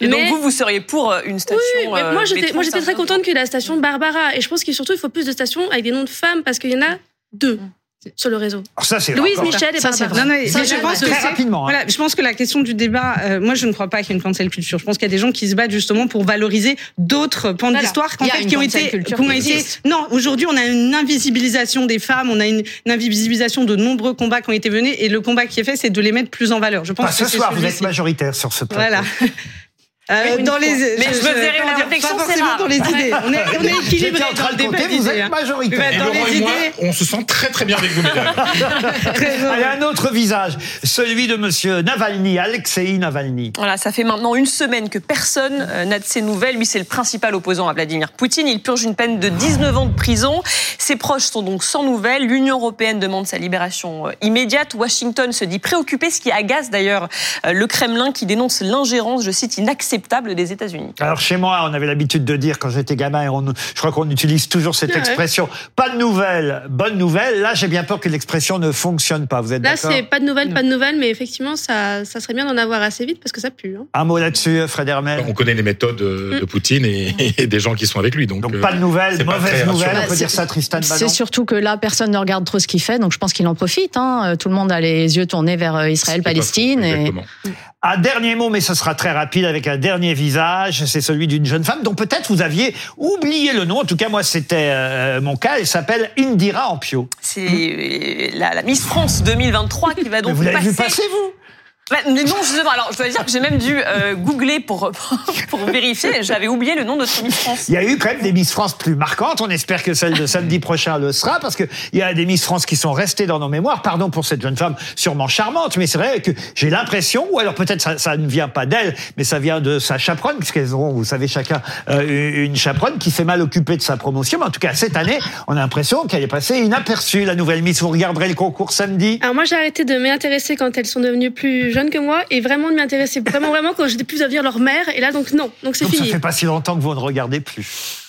[SPEAKER 2] Et donc vous, vous seriez pour euh, une station
[SPEAKER 6] oui, mais
[SPEAKER 2] euh,
[SPEAKER 6] moi j'étais,
[SPEAKER 2] métro
[SPEAKER 6] moi j'étais très
[SPEAKER 2] Saint-Jean
[SPEAKER 6] contente qu'il y ait la station Barbara et je pense qu'il surtout il faut plus de stations avec des noms de femmes parce qu'il y en a deux sur le réseau.
[SPEAKER 1] Alors ça, c'est
[SPEAKER 6] Louise Michel et
[SPEAKER 5] Ça, c'est.
[SPEAKER 4] Non, non, mais
[SPEAKER 5] Ça,
[SPEAKER 4] je
[SPEAKER 5] c'est
[SPEAKER 4] pense que
[SPEAKER 1] Très rapidement. hein.
[SPEAKER 4] Voilà, je pense que la question du débat, euh, moi je ne crois pas qu'il y ait une cancel culture. Je pense qu'il y a des gens qui se battent justement pour valoriser d'autres pans
[SPEAKER 6] Voilà.
[SPEAKER 4] d'histoire qu'en fait qui ont été, qui ont été. Non, aujourd'hui on a une invisibilisation des femmes, on a une, une invisibilisation de nombreux combats qui ont été menés et le combat qui est fait, c'est de les mettre plus en valeur. Je pense
[SPEAKER 1] Pas
[SPEAKER 4] que
[SPEAKER 1] ce
[SPEAKER 4] c'est
[SPEAKER 1] soir, vous êtes majoritaire sur ce plateau.
[SPEAKER 4] Voilà. Euh, dans les,
[SPEAKER 2] Mais je me verrai
[SPEAKER 4] comment
[SPEAKER 2] en
[SPEAKER 4] dire,
[SPEAKER 2] réflexion,
[SPEAKER 4] pas forcément dans les idées. On est, on est équilibré dans
[SPEAKER 1] train
[SPEAKER 4] le
[SPEAKER 1] de
[SPEAKER 4] débat
[SPEAKER 1] vous êtes
[SPEAKER 4] hein.
[SPEAKER 1] majoritaire.
[SPEAKER 4] Dans
[SPEAKER 3] Laurent
[SPEAKER 4] les
[SPEAKER 3] et moi,
[SPEAKER 4] idées.
[SPEAKER 3] on se sent très très bien avec vous, mesdames.
[SPEAKER 1] Allez, un autre visage, celui de Monsieur Navalny, Alexei Navalny.
[SPEAKER 2] Voilà, ça fait maintenant une semaine que personne euh, n'a de ses nouvelles. Lui, c'est le principal opposant à Vladimir Poutine. Il purge une peine de 19 ans de prison. Ses proches sont donc sans nouvelles. L'Union européenne demande sa libération euh, immédiate. Washington se dit préoccupé, ce qui agace d'ailleurs le Kremlin qui dénonce l'ingérence, je cite, inacceptable inacceptable des États-Unis.
[SPEAKER 1] Alors chez moi, on avait l'habitude de dire quand j'étais gamin, et on, je crois qu'on utilise toujours cette
[SPEAKER 6] Ouais.
[SPEAKER 1] expression, pas de nouvelles, bonne nouvelle. Là, j'ai bien peur que l'expression ne fonctionne pas. Vous êtes
[SPEAKER 6] Là, c'est pas de nouvelles, pas de nouvelles, mais effectivement, ça, ça serait bien d'en avoir assez vite parce que ça pue. hein.
[SPEAKER 1] Un mot là-dessus, Fred Hermel.
[SPEAKER 3] On connaît les méthodes euh, de Poutine et, et des gens qui sont avec lui. Donc,
[SPEAKER 1] Donc
[SPEAKER 3] euh,
[SPEAKER 1] pas de nouvelles,
[SPEAKER 3] c'est pas
[SPEAKER 1] mauvaise nouvelle, on peut dire ça, Tristan
[SPEAKER 5] C'est surtout que là, personne ne regarde trop ce qu'il fait, donc je pense qu'il en profite. Hein. Euh, Tout le monde a les yeux tournés vers euh,
[SPEAKER 1] Un dernier mot, mais ce sera très rapide, avec un dernier visage, c'est celui d'une jeune femme dont peut-être vous aviez oublié le nom. En tout cas, moi, c'était euh, mon cas. Elle s'appelle Indira Ampio.
[SPEAKER 2] C'est euh, la, la Miss France 2023 qui va donc
[SPEAKER 1] vous
[SPEAKER 2] passer.
[SPEAKER 1] vu passer, vous?
[SPEAKER 2] Bah, mais non, justement. Alors, je dois dire que j'ai même dû euh, googler pour, pour vérifier. J'avais oublié le nom de notre Miss France.
[SPEAKER 1] Il y a eu quand même des Miss France plus marquantes. On espère que celle de samedi prochain le sera, parce qu'il y a des Miss France qui sont restées dans nos mémoires. Pardon pour cette jeune femme sûrement charmante, mais c'est vrai que j'ai l'impression, ou alors peut-être ça, ça ne vient pas d'elle, mais ça vient de sa chaperonne, puisqu'elles auront, vous savez, chacun euh, une chaperonne qui s'est mal occupée de sa promotion. Mais en tout cas, cette année, on a l'impression qu'elle est passée inaperçue, la nouvelle Miss. Vous regarderez le concours samedi
[SPEAKER 6] Alors moi, j'ai arrêté de m'intéresser quand elles sont devenues plus jeunes que moi et vraiment de m'intéresser vraiment, vraiment quand j'étais plus à dire leur mère. Et là, donc non. Donc c'est
[SPEAKER 1] Donc ça
[SPEAKER 6] fini.
[SPEAKER 1] fait pas si longtemps que vous ne regardez plus.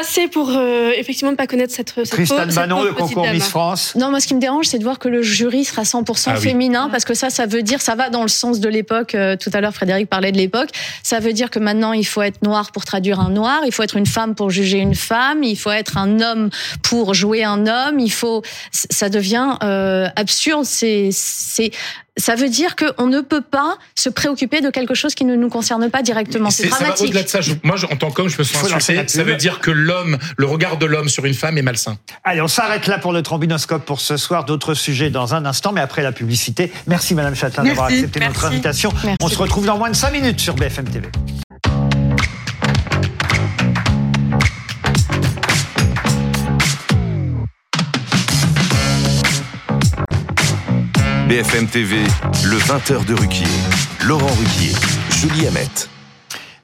[SPEAKER 6] Assez pour euh, effectivement ne pas connaître cette, cette
[SPEAKER 1] Bannon,
[SPEAKER 6] pauvre
[SPEAKER 1] le concours
[SPEAKER 6] dame.
[SPEAKER 1] Miss France.
[SPEAKER 5] Non, moi, ce qui me dérange, c'est de voir que le jury sera 100%
[SPEAKER 3] Ah oui.
[SPEAKER 5] féminin, parce que ça, ça veut dire, ça va dans le sens de l'époque. euh, tout à l'heure, Frédéric parlait de l'époque. Ça veut dire que maintenant, il faut être noir pour traduire un noir, il faut être une femme pour juger une femme, il faut être un homme pour jouer un homme. Il faut, ça devient euh, absurde. C'est, c'est, ça veut dire qu'on ne peut pas se préoccuper de quelque chose qui ne nous concerne pas directement. C'est
[SPEAKER 3] C'est- ça va
[SPEAKER 5] dramatique.
[SPEAKER 3] au-delà de ça. Je- moi, je- en tant qu'homme, je me sens insulté. Ça veut dire que l'homme, le regard de l'homme sur une femme est malsain.
[SPEAKER 1] Allez, on s'arrête là pour le trombinoscope pour ce soir. D'autres sujets dans un instant, mais après la publicité. Merci Madame Châtelain d'avoir
[SPEAKER 4] Merci.
[SPEAKER 1] accepté notre invitation.
[SPEAKER 5] Merci.
[SPEAKER 1] On se retrouve dans moins de 5 minutes sur BFM TV.
[SPEAKER 11] BFM TV, le 20h de Ruquier. Laurent Ruquier, Julie Hamet.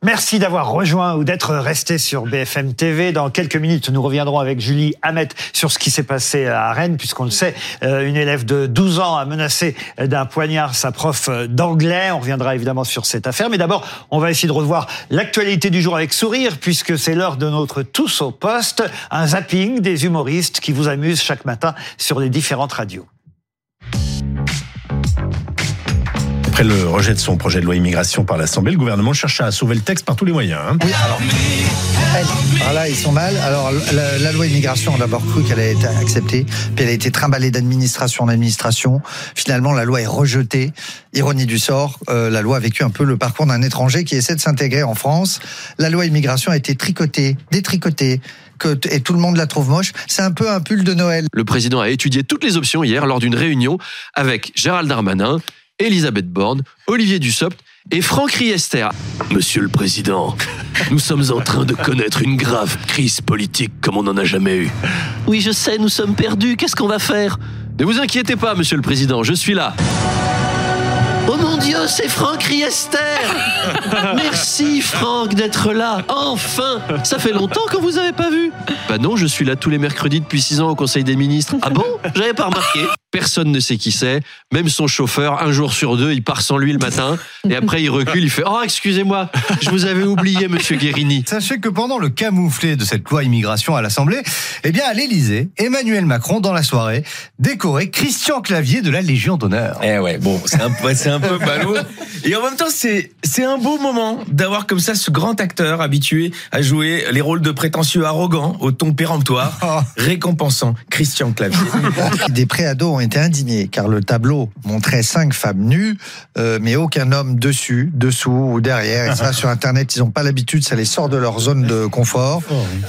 [SPEAKER 1] Merci d'avoir rejoint ou d'être resté sur BFM TV. Dans quelques minutes, nous reviendrons avec Julie Hamet sur ce qui s'est passé à Rennes, puisqu'on le sait, euh, une élève de 12 ans a menacé d'un poignard sa prof d'anglais. On reviendra évidemment sur cette affaire. Mais d'abord, on va essayer de revoir l'actualité du jour avec sourire, puisque c'est l'heure de notre Tous au poste, un zapping des humoristes qui vous amusent chaque matin sur les différentes radios.
[SPEAKER 12] Après le rejet de son projet de loi immigration par l'Assemblée, le gouvernement cherche à sauver le texte par tous les moyens. hein.
[SPEAKER 13] Oui, alors, alors là, ils sont mal. Alors, la, la loi immigration, on a d'abord cru qu'elle allait être acceptée, puis elle a été trimballée d'administration en administration. Finalement, la loi est rejetée. Ironie du sort, euh, la loi a vécu un peu le parcours d'un étranger qui essaie de s'intégrer en France. La loi immigration a été tricotée, détricotée, que, et tout le monde la trouve moche. C'est un peu un pull de Noël.
[SPEAKER 14] Le président a étudié toutes les options hier lors d'une réunion avec Gérald Darmanin, Elisabeth Borne, Olivier Dussopt et Franck Riester. Monsieur le Président, nous sommes en train de connaître une grave crise politique comme on n'en a jamais eu. Oui, je sais, nous sommes perdus, qu'est-ce qu'on va faire? Ne vous inquiétez pas, Monsieur le Président, je suis là. Oh mon Dieu, c'est Franck Riester Merci Franck d'être là, enfin Ça fait longtemps que vous avez pas vu Bah non, je suis là tous les mercredis depuis 6 ans au Conseil des ministres. Ah bon? J'avais pas remarqué. Personne ne sait qui c'est, même son chauffeur, un jour sur deux, il part sans lui le matin, et après il recule, il fait « Oh, excusez-moi, je vous avais oublié, monsieur Guérini ».
[SPEAKER 12] Sachez que pendant le camouflet de cette loi immigration à l'Assemblée, eh bien, à l'Élysée, Emmanuel Macron, dans la soirée, décorait Christian Clavier de la Légion d'honneur.
[SPEAKER 15] Eh ouais, bon, c'est un, peu- c'est un peu ballot. Et en même temps, c'est, c'est un beau moment d'avoir comme ça ce grand acteur habitué à jouer les rôles de prétentieux arrogant au ton péremptoire, récompensant Christian Clavier.
[SPEAKER 13] Des préados ont été indignés car le tableau montrait cinq femmes nues, euh, mais aucun homme dessus, dessous ou derrière. Et ça, sur Internet, ils n'ont pas l'habitude, ça les sort de leur zone de confort.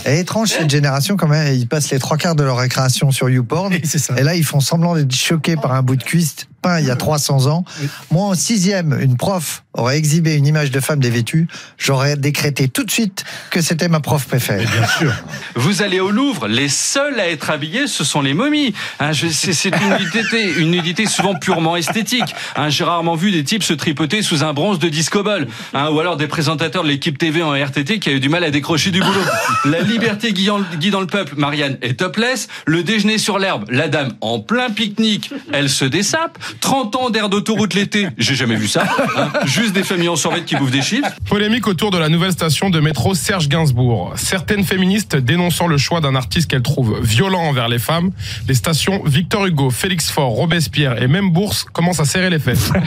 [SPEAKER 13] Et étrange cette génération quand même, ils passent les trois quarts de leur récréation sur YouPorn. Et là, ils font semblant d'être choqués par un bout de cuisse peint il y a 300 ans. Moi, en sixième, une prof aurait exhibé une image de femme dévêtue, j'aurais décrété tout de suite que c'était ma prof préférée. Bien sûr.
[SPEAKER 16] Vous allez au Louvre, les seuls à être habillés, ce sont les momies. Hein, c'est une nudité, une nudité souvent purement esthétique. Hein, J'ai rarement vu des types se tripoter sous un bronze de disco ball, hein, ou alors des présentateurs de l'équipe TV en RTT qui a eu du mal à décrocher du boulot. La liberté guidant le peuple, Marianne est topless. Le déjeuner sur l'herbe, la dame en plein pique-nique, elle se dessape. 30 ans d'air d'autoroute l'été, j'ai jamais vu ça. hein. Juste des familles en survêt qui bouffent des chips.
[SPEAKER 17] Polémique autour de la nouvelle station de métro Serge Gainsbourg. Certaines féministes dénonçant le choix d'un artiste qu'elles trouvent violent envers les femmes, les stations Victor Hugo, Félix Faure, Robespierre et même Bourse commencent à serrer les fesses.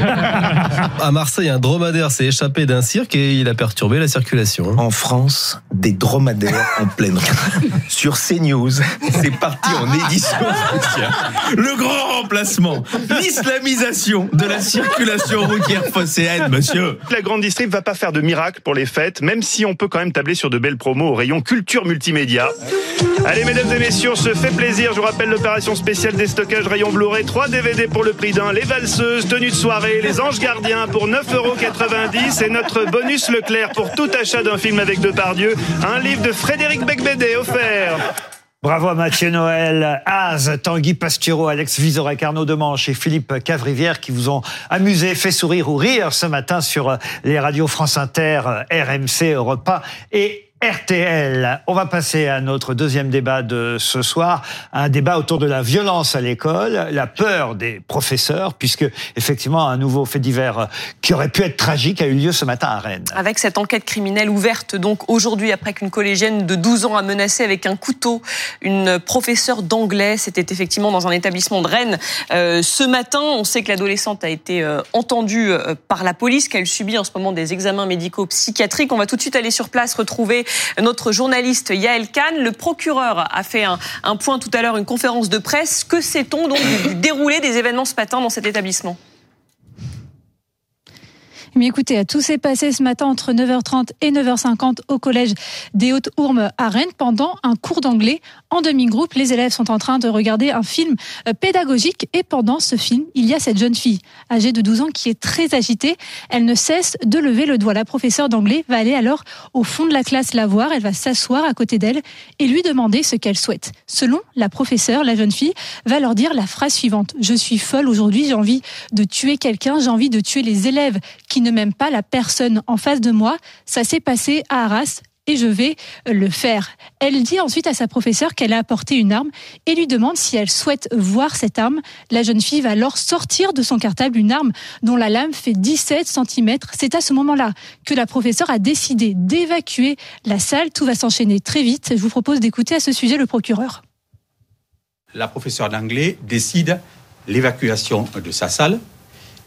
[SPEAKER 18] À Marseille, un dromadaire s'est échappé d'un cirque et il a perturbé la circulation.
[SPEAKER 19] En France, des dromadaires en pleine rue. Sur CNews, c'est parti en édition spéciale. Le grand remplacement, l'islamisation de la circulation routière phocéenne, monsieur.
[SPEAKER 20] La grande distrib va pas faire de miracle pour les fêtes, même si on peut quand même tabler sur de belles promos au rayon culture multimédia. Allez, mesdames et messieurs, on se fait plaisir. Je vous rappelle l'opération spéciale des stockages rayon Blu-ray. 3 DVD pour le prix d'un. Les valseuses, tenues de soirée, les anges gardiens pour 9,90€ et notre bonus Leclerc pour tout achat d'un film avec Depardieu. Un livre de Frédéric Becbédé offert.
[SPEAKER 1] Bravo Mathieu Noël, Az, Tanguy Pastureau, Alex Vizorek, Arnaud Demanche et Philippe Cavrivière qui vous ont amusé, fait sourire ou rire ce matin sur les radios France Inter, RMC, Europe 1 et RTL. On va passer à notre deuxième débat de ce soir, un débat autour de la violence à l'école, la peur des professeurs, puisque effectivement un nouveau fait divers qui aurait pu être tragique a eu lieu ce matin à Rennes.
[SPEAKER 2] Avec cette enquête criminelle ouverte donc aujourd'hui après qu'une collégienne de 12 ans a menacé avec un couteau une professeure d'anglais, c'était effectivement dans un établissement de Rennes. Euh, ce matin, on sait que l'adolescente a été euh, entendue euh, par la police, qu'elle subit en ce moment des examens médicaux psychiatriques. On va tout de suite aller sur place retrouver notre journaliste Yael Kahn. Le procureur a fait un, point tout à l'heure, une conférence de presse. Que sait-on donc du, du déroulé des événements ce matin dans cet établissement?
[SPEAKER 21] Mais écoutez, tout s'est passé ce matin entre 9h30 et 9h50 au collège des Hautes-Ourmes à Rennes pendant un cours d'anglais en demi-groupe. Les élèves sont en train de regarder un film euh, pédagogique et pendant ce film, il y a cette jeune fille âgée de 12 ans qui est très agitée. Elle ne cesse de lever le doigt. La professeure d'anglais va aller alors au fond de la classe la voir. Elle va s'asseoir à côté d'elle et lui demander ce qu'elle souhaite. Selon la professeure, la jeune fille va leur dire la phrase suivante. Je suis folle aujourd'hui, j'ai envie de tuer quelqu'un, j'ai envie de tuer les élèves qui ne m'aiment pas, la personne en face de moi. Ça s'est passé à Arras et je vais le faire. Elle dit ensuite à sa professeure qu'elle a apporté une arme et lui demande si elle souhaite voir cette arme. La jeune fille va alors sortir de son cartable une arme dont la lame fait 17 cm. C'est à ce moment-là que la professeure a décidé d'évacuer la salle. Tout va s'enchaîner très vite. Je vous propose d'écouter à ce sujet le procureur.
[SPEAKER 22] La professeure d'anglais décide l'évacuation de sa salle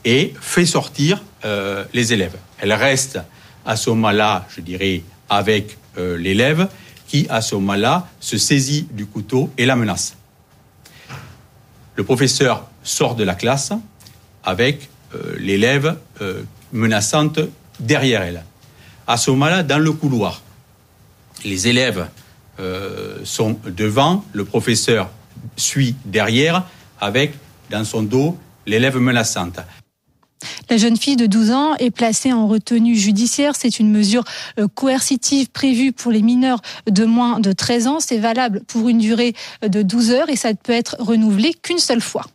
[SPEAKER 22] et fait sortir euh, les élèves. Elle reste à ce moment-là, je dirais, avec euh, l'élève qui, à ce moment-là, se saisit du couteau et la menace. Le professeur sort de la classe avec euh, l'élève euh, menaçante derrière elle. À ce moment-là, dans le couloir, les élèves euh, sont devant, le professeur suit derrière avec, dans son dos, l'élève menaçante.
[SPEAKER 21] La jeune fille de 12 ans est placée en retenue judiciaire. C'est une mesure euh, coercitive prévue pour les mineurs de moins de 13 ans. C'est valable pour une durée de 12 heures et ça ne peut être renouvelé qu'une seule fois.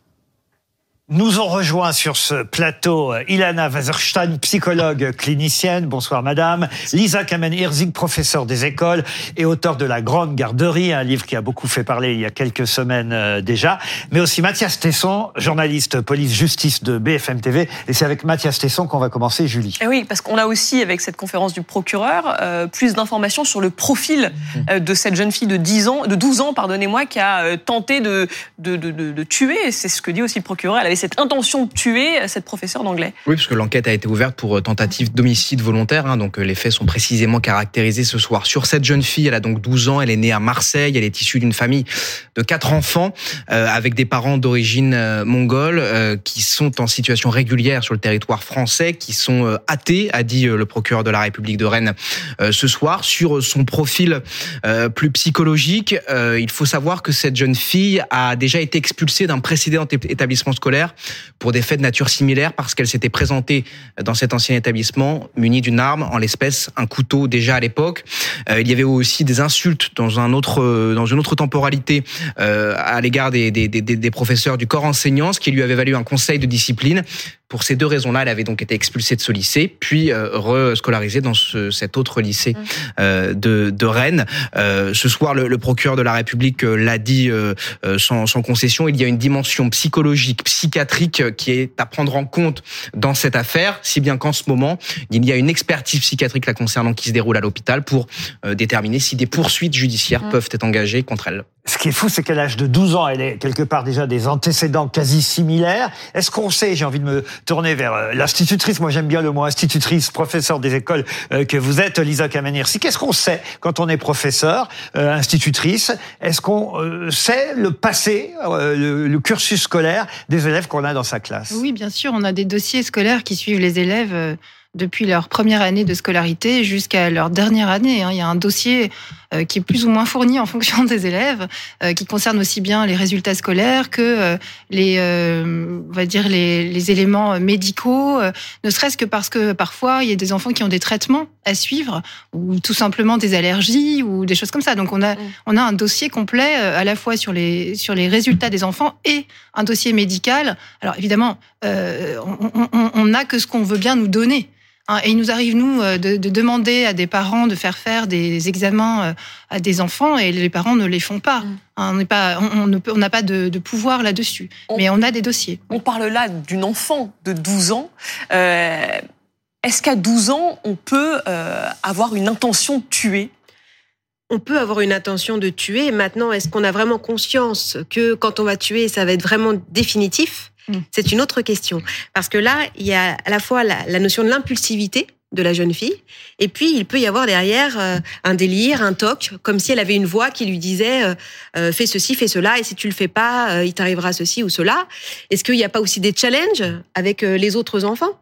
[SPEAKER 1] Nous ont rejoint sur ce plateau euh, Ilana Wazerstein, psychologue clinicienne. Bonsoir madame. Lisa Kamen-Hirzig, professeure des écoles et auteur de La Grande Garderie, un livre qui a beaucoup fait parler il y a quelques semaines euh, déjà. Mais aussi Mathias Tesson, journaliste police-justice de BFM TV. Et c'est avec Mathias Tesson qu'on va commencer, Julie.
[SPEAKER 2] Eh oui, parce qu'on a aussi, avec cette conférence du procureur, euh, plus d'informations sur le profil euh, de cette jeune fille de 10 ans, de 12 ans, pardonnez-moi, qui a euh, tenté de, de, de, de, de tuer. C'est ce que dit aussi le procureur. Elle avait cette intention de tuer cette professeure d'anglais.
[SPEAKER 23] Oui, parce que l'enquête a été ouverte pour euh, tentative d'homicide volontaire. hein, donc euh, les faits sont précisément caractérisés ce soir. Sur cette jeune fille, elle a donc 12 ans, elle est née à Marseille, elle est issue d'une famille de quatre enfants euh, avec des parents d'origine mongole qui sont en situation régulière sur le territoire français, qui sont athées, a dit le procureur de la République de Rennes ce soir. Sur son profil plus psychologique, il faut savoir que cette jeune fille a déjà été expulsée d'un précédent établissement scolaire pour des faits de nature similaire parce qu'elle s'était présentée dans cet ancien établissement munie d'une arme, en l'espèce un couteau déjà à l'époque. Euh, il y avait aussi des insultes dans un autre euh, dans une autre temporalité euh, à l'égard des, des, des, des professeurs du corps enseignant, ce qui lui avait valu un conseil de discipline. Pour ces deux raisons-là, elle avait donc été expulsée de ce lycée, puis euh, rescolarisée dans ce, cet autre lycée euh, de, de Rennes. Euh, ce soir, le, le procureur de la République l'a dit sans, sans concession, il y a une dimension psychologique, psychiatrique qui est à prendre en compte dans cette affaire, si bien qu'en ce moment, il y a une expertise psychiatrique la concernant qui se déroule à l'hôpital pour euh, déterminer si des poursuites judiciaires
[SPEAKER 1] Mm.
[SPEAKER 23] peuvent être engagées contre elle.
[SPEAKER 1] Ce qui est fou, c'est qu'à l'âge de 12 ans, elle est quelque part déjà des antécédents quasi similaires. Est-ce qu'on sait, j'ai envie de me tourner vers euh, l'institutrice, moi j'aime bien le mot institutrice, professeur des écoles euh, que vous êtes, Lisa Kamenirsi. Qu'est-ce qu'on sait quand on est professeur, euh, institutrice? Est-ce qu'on sait le passé, le, cursus scolaire des élèves qu'on a dans sa classe?
[SPEAKER 24] Oui, bien sûr, on a des dossiers scolaires qui suivent les élèves depuis leur première année de scolarité jusqu'à leur dernière année. hein. Il y a un dossier qui est plus ou moins fourni en fonction des élèves, euh, qui concerne aussi bien les résultats scolaires que euh, les, euh, on va dire les, les éléments médicaux, euh, ne serait-ce que parce que parfois il y a des enfants qui ont des traitements à suivre ou tout simplement des allergies ou des choses comme ça. Donc on a on a un dossier complet euh, à la fois sur les sur les résultats des enfants et un dossier médical. Alors évidemment, euh, on- on- on n'a que ce qu'on veut bien nous donner. Hein, et il nous arrive, nous, euh, de, de demander à des parents de faire faire des examens euh, à des enfants et les parents ne les font pas. Hein, on n'est pas, on on ne peut- on n'a pas de, de pouvoir là-dessus. Mais on a des dossiers.
[SPEAKER 2] On parle là d'une enfant de 12 ans. Euh, Est-ce qu'à 12 ans, on peut euh, avoir une intention de tuer?
[SPEAKER 25] On peut avoir une intention de tuer. Maintenant, est-ce qu'on a vraiment conscience que quand on va tuer, ça va être vraiment définitif? C'est une autre question. Parce que là, il y a à la fois la, notion de l'impulsivité de la jeune fille, et puis il peut y avoir derrière euh, un délire, un toc, comme si elle avait une voix qui lui disait euh, euh, fais ceci, fais cela, et si tu le fais pas, euh, il t'arrivera ceci ou cela. Est-ce qu'il n'y a pas aussi des challenges avec les autres enfants?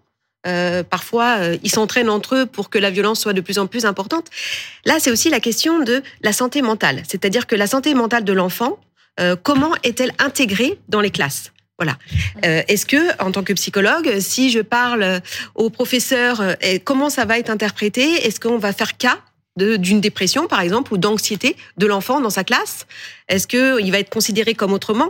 [SPEAKER 25] Euh, parfois, ils s'entraînent entre eux pour que la violence soit de plus en plus importante. Là, c'est aussi la question de la santé mentale. C'est-à-dire que la santé mentale de l'enfant, euh, comment est-elle intégrée dans les classes? Voilà. Euh, Est-ce que, en tant que psychologue, si je parle au professeur, euh, comment ça va être interprété Est-ce qu'on va faire cas d'une dépression, par exemple, ou d'anxiété de l'enfant dans sa classe? Est-ce qu'il va être considéré comme autrement,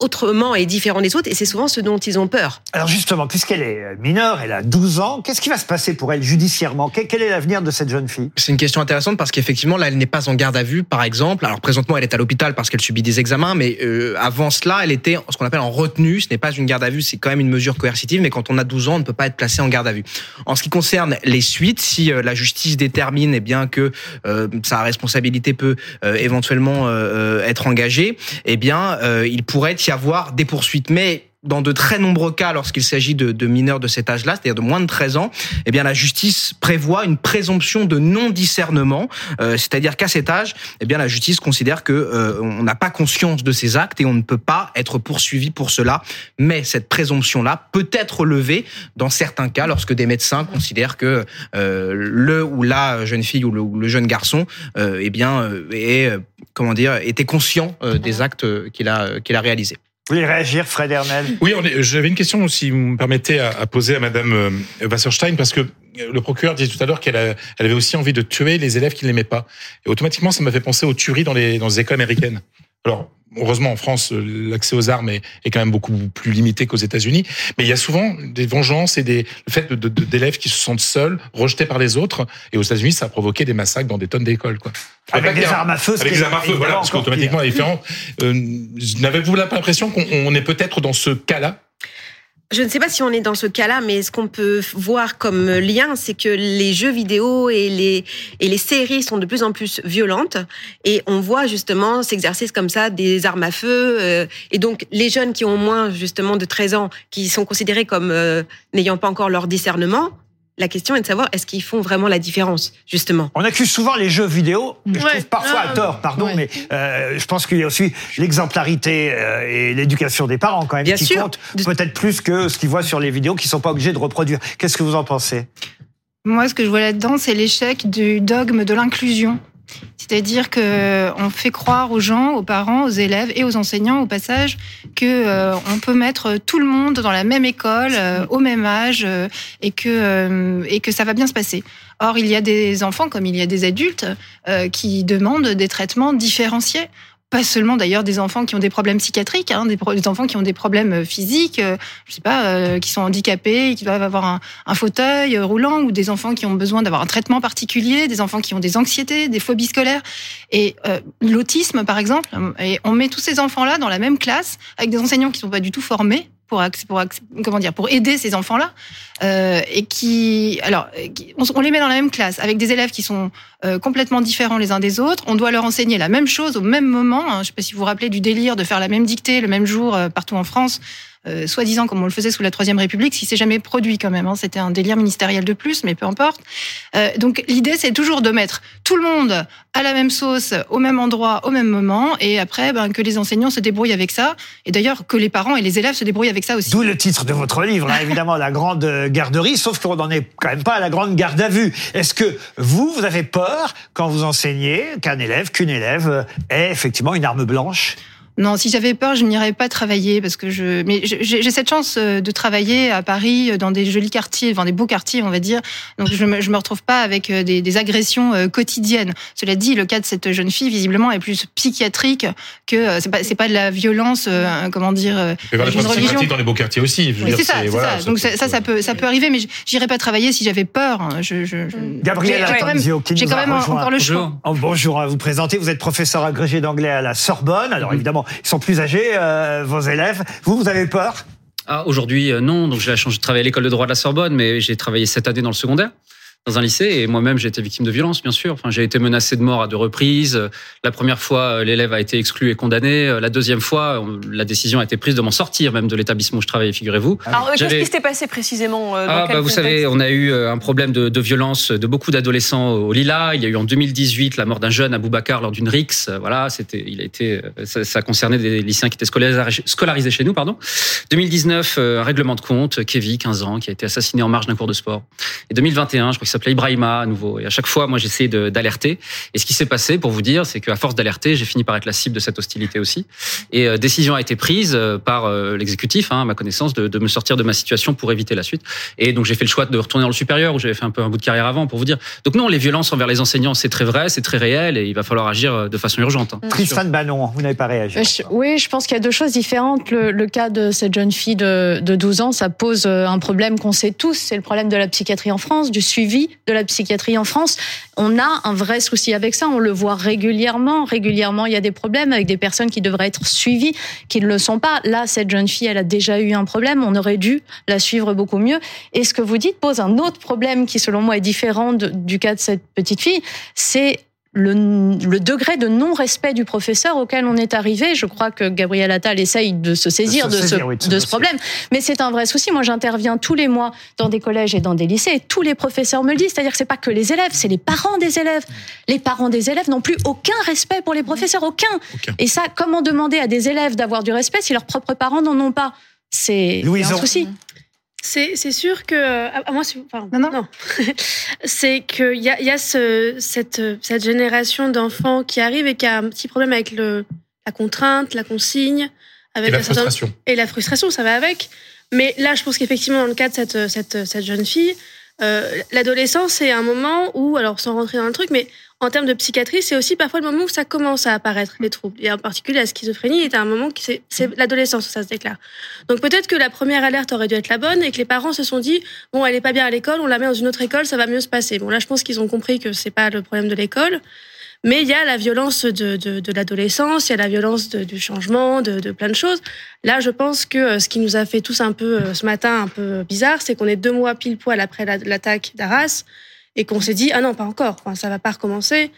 [SPEAKER 25] autrement et différent des autres Et c'est souvent ce dont ils ont peur.
[SPEAKER 1] Alors justement, puisqu'elle est euh, mineure, elle a 12 ans, qu'est-ce qui va se passer pour elle judiciairement? Quel est l'avenir de cette jeune fille?
[SPEAKER 23] C'est une question intéressante parce qu'effectivement, là, elle n'est pas en garde à vue, par exemple. Alors, présentement, elle est à l'hôpital parce qu'elle subit des examens, mais euh, avant cela, elle était ce qu'on appelle en retenue. Ce n'est pas une garde à vue, c'est quand même une mesure coercitive, mais quand on a 12 ans, on ne peut pas être placé en garde à vue. En ce qui concerne les suites, si euh, la justice détermine eh bien que euh, sa responsabilité peut euh, éventuellement euh, être engagée, eh bien, euh, il pourrait y avoir des poursuites. Mais dans de très nombreux cas, lorsqu'il s'agit de, de mineurs de cet âge-là, c'est-à-dire de moins de 13 ans, eh bien la justice prévoit une présomption de non-discernement, euh, c'est-à-dire qu'à cet âge, eh bien la justice considère que euh, on n'a pas conscience de ces actes et on ne peut pas être poursuivi pour cela. Mais cette présomption-là peut être levée dans certains cas lorsque des médecins considèrent que euh, le ou la jeune fille ou le, ou le jeune garçon, euh, eh bien, euh, est euh, comment dire, était conscient des actes qu'il a qu'il a réalisés.
[SPEAKER 1] Vous voulez réagir, Fred Ernel?
[SPEAKER 3] Oui, j'avais une question, si vous me permettez, à, à poser à Madame euh, Wasserstein, parce que le procureur disait tout à l'heure qu'elle elle avait aussi envie de tuer les élèves qui ne l'aimaient pas. Et automatiquement, ça m'a fait penser aux tueries dans les, dans les écoles américaines. Alors, heureusement, en France, euh, l'accès aux armes est, est quand même beaucoup plus limité qu'aux États-Unis. Mais il y a souvent des vengeances et des, le fait de- de- de- d'élèves qui se sentent seuls, rejetés par les autres. Et aux États-Unis, ça a provoqué des massacres dans des tonnes d'écoles, quoi.
[SPEAKER 1] Avec des armes à feu,
[SPEAKER 3] Avec des armes à feu, voilà, parce qu'automatiquement,
[SPEAKER 1] pire.
[SPEAKER 3] est différent. Euh, N'avez-vous pas l'impression qu'on on est peut-être dans ce cas-là?
[SPEAKER 25] Je ne sais pas si on est dans ce cas-là, mais ce qu'on peut voir comme lien, c'est que les jeux vidéo et les, et les séries sont de plus en plus violentes. Et on voit justement s'exercer comme ça des armes à feu. euh, et donc, les jeunes qui ont moins justement de 13 ans, qui sont considérés comme euh, n'ayant pas encore leur discernement, la question est de savoir est-ce qu'ils font vraiment la différence, justement?
[SPEAKER 1] On accuse souvent les jeux vidéo, je
[SPEAKER 25] Ouais.
[SPEAKER 1] trouve parfois à
[SPEAKER 25] Ah,
[SPEAKER 1] tort, pardon, mais euh, je pense qu'il y a aussi l'exemplarité euh, et l'éducation des parents quand même
[SPEAKER 25] Bien
[SPEAKER 1] qui
[SPEAKER 25] sûr.
[SPEAKER 1] comptent peut-être plus que ce qu'ils voient sur les vidéos qu'ils sont pas obligés de reproduire. Qu'est-ce que vous en pensez?
[SPEAKER 24] Moi, ce que je vois là-dedans, c'est l'échec du dogme de l'inclusion. C'est-à-dire que on fait croire aux gens, aux parents, aux élèves et aux enseignants au passage que euh, on peut mettre tout le monde dans la même école euh, au même âge euh, et que euh, et que ça va bien se passer. Or, il y a des enfants comme il y a des adultes euh, qui demandent des traitements différenciés. Pas seulement d'ailleurs des enfants qui ont des problèmes psychiatriques, hein, des, pro- des enfants qui ont des problèmes euh, physiques, euh, je sais pas, euh, qui sont handicapés, qui doivent avoir un, un fauteuil euh, roulant, ou des enfants qui ont besoin d'avoir un traitement particulier, des enfants qui ont des anxiétés, des phobies scolaires, et euh, l'autisme par exemple. Et on met tous ces enfants-là dans la même classe avec des enseignants qui sont pas du tout formés pour, pour comment dire pour aider ces enfants-là euh, et qui alors on les met dans la même classe avec des élèves qui sont euh, complètement différents les uns des autres. On doit leur enseigner la même chose au même moment. hein. Je ne sais pas si vous vous rappelez du délire de faire la même dictée le même jour euh, partout en France. Euh, soi-disant comme on le faisait sous la Troisième République, ce qui s'est jamais produit quand même. hein. C'était un délire ministériel de plus, mais peu importe. Euh, donc l'idée, c'est toujours de mettre tout le monde à la même sauce, au même endroit, au même moment, et après ben, que les enseignants se débrouillent avec ça, et d'ailleurs que les parents et les élèves se débrouillent avec ça aussi.
[SPEAKER 1] D'où le titre de votre livre, hein, évidemment, la grande garderie, sauf qu'on n'en est quand même pas à la grande garde à vue. Est-ce que vous, vous avez peur quand vous enseignez qu'un élève, qu'une élève ait effectivement une arme blanche?
[SPEAKER 24] Non, si j'avais peur, je n'irais pas travailler parce que je. Mais j'ai j'ai cette chance euh, de travailler à Paris euh, dans des jolis quartiers, dans des beaux quartiers, on va dire. Donc je me, je me retrouve pas avec euh, des, des agressions quotidiennes. Cela dit, le cas de cette jeune fille visiblement est plus psychiatrique que c'est pas c'est pas de la violence, euh, comment dire, d'une
[SPEAKER 3] des
[SPEAKER 24] religion.
[SPEAKER 3] dans les beaux quartiers aussi. je veux
[SPEAKER 24] Oui,
[SPEAKER 3] dire,
[SPEAKER 24] c'est ça, c'est
[SPEAKER 3] voilà,
[SPEAKER 24] ça. Donc ça, ça, ça peut, ça peut arriver, mais j'irais pas travailler si j'avais peur. Je, je, je-
[SPEAKER 1] Gabriel
[SPEAKER 24] j'ai quand même,
[SPEAKER 1] Atanzio, qui
[SPEAKER 24] j'ai
[SPEAKER 1] nous
[SPEAKER 24] quand
[SPEAKER 1] a
[SPEAKER 24] même
[SPEAKER 1] rejoint.
[SPEAKER 24] encore le choix.
[SPEAKER 1] Oh, bonjour, à vous présenter. Vous êtes professeur agrégé d'anglais à la Sorbonne. Alors évidemment, ils sont plus âgés, euh, vos élèves. Vous, vous avez peur?
[SPEAKER 26] Ah, aujourd'hui, euh, non. Donc, j'ai la chance de travailler à l'école de droit de la Sorbonne, mais j'ai travaillé cette année dans le secondaire, dans un lycée, et moi-même, j'ai été victime de violence, bien sûr. Enfin, j'ai été menacé de mort à deux reprises. La première fois, euh, l'élève a été exclu et condamné. Euh, La deuxième fois, la décision a été prise de m'en sortir, même de l'établissement où je travaillais, figurez-vous.
[SPEAKER 2] Alors, euh, qu'est-ce qui s'était passé précisément dans
[SPEAKER 26] ah,
[SPEAKER 2] quel
[SPEAKER 26] bah, vous savez, on a eu un problème de, de violence de beaucoup d'adolescents au Lila. Il y a eu en 2018 la mort d'un jeune à Boubacar lors d'une rixe. Voilà, c'était, il a été, ça, ça concernait des lycéens qui étaient scolarisés, scolarisés chez nous, pardon. 2019, euh, un règlement de compte, Kevin, 15 ans, qui a été assassiné en marge d'un cours de sport. Et 2021, je crois qu'il s'appelait Ibrahima à nouveau. Et à chaque fois, moi, j'essayais d'alerter. Et ce qui s'est passé, pour vous dire, c'est qu'à force d'alerter, j'ai fini par être la cible de cette hostilité aussi. Et euh, décision a été prise euh, par euh, l'exécutif, hein, à ma connaissance, de, de me sortir de ma situation pour éviter la suite. Et donc j'ai fait le choix de retourner dans le supérieur où j'avais fait un peu un bout de carrière avant pour vous dire. Donc non, les violences envers les enseignants, c'est très vrai, c'est très réel et il va falloir agir euh, de façon urgente. hein.
[SPEAKER 1] Tristan Bannon, vous n'avez pas réagi.
[SPEAKER 5] Je- Oui, je pense qu'il y a deux choses différentes. Le, le cas de cette jeune fille de, de 12 ans, ça pose un problème qu'on sait tous, c'est le problème de la psychiatrie en France, du suivi de la psychiatrie en France. On a un vrai souci avec ça, on le voit régulièrement. Régulièrement, il y a des problèmes avec des personnes qui devraient être suivies, qui ne le sont pas. Là, cette jeune fille, elle a déjà eu un problème, on aurait dû la suivre beaucoup mieux. Et ce que vous dites pose un autre problème qui, selon moi, est différent du cas de cette petite fille, c'est le, le degré de non-respect du professeur auquel on est arrivé. Je crois que Gabriel Attal essaye de se saisir
[SPEAKER 1] De se
[SPEAKER 5] ce,
[SPEAKER 1] saisir, oui, de ce
[SPEAKER 5] de ce
[SPEAKER 1] dossier.
[SPEAKER 5] problème. Mais c'est un vrai souci. Moi, j'interviens tous les mois dans des collèges et dans des lycées et tous les professeurs me le disent. C'est-à-dire que c'est pas que les élèves, c'est les parents des élèves. Les parents des élèves n'ont plus aucun respect pour les professeurs, aucun. Et ça, comment demander à des élèves d'avoir du respect si leurs propres parents n'en ont pas? C'est un souci.
[SPEAKER 6] C'est c'est sûr que à, à moi c'est- enfin, non, c'est qu'il y a, il y a ce, cette cette génération d'enfants qui arrive et qui a un petit problème avec le la contrainte, la consigne, avec
[SPEAKER 3] Et la
[SPEAKER 6] un certain-
[SPEAKER 3] frustration.
[SPEAKER 6] et la frustration, ça va avec. Mais là, je pense qu'effectivement, dans le cas de cette cette cette jeune fille, euh, l'adolescence c'est un moment où, alors sans rentrer dans le truc, mais en termes de psychiatrie, c'est aussi parfois le moment où ça commence à apparaître les troubles. Et en particulier la schizophrénie est un moment qui c'est l'adolescence où ça se déclare. Donc peut-être que la première alerte aurait dû être la bonne et que les parents se sont dit bon elle est pas bien à l'école, on la met dans une autre école, ça va mieux se passer. Bon là je pense qu'ils ont compris que c'est pas le problème de l'école, mais il y a la violence de, de, l'adolescence, il y a la violence du changement, de, plein de choses. Là je pense que euh, ce qui nous a fait tous un peu euh, ce matin un peu bizarre, c'est qu'on est deux mois pile poil après la- l'attaque d'Arras et qu'on s'est dit ah non pas encore, enfin, ça va pas recommencer.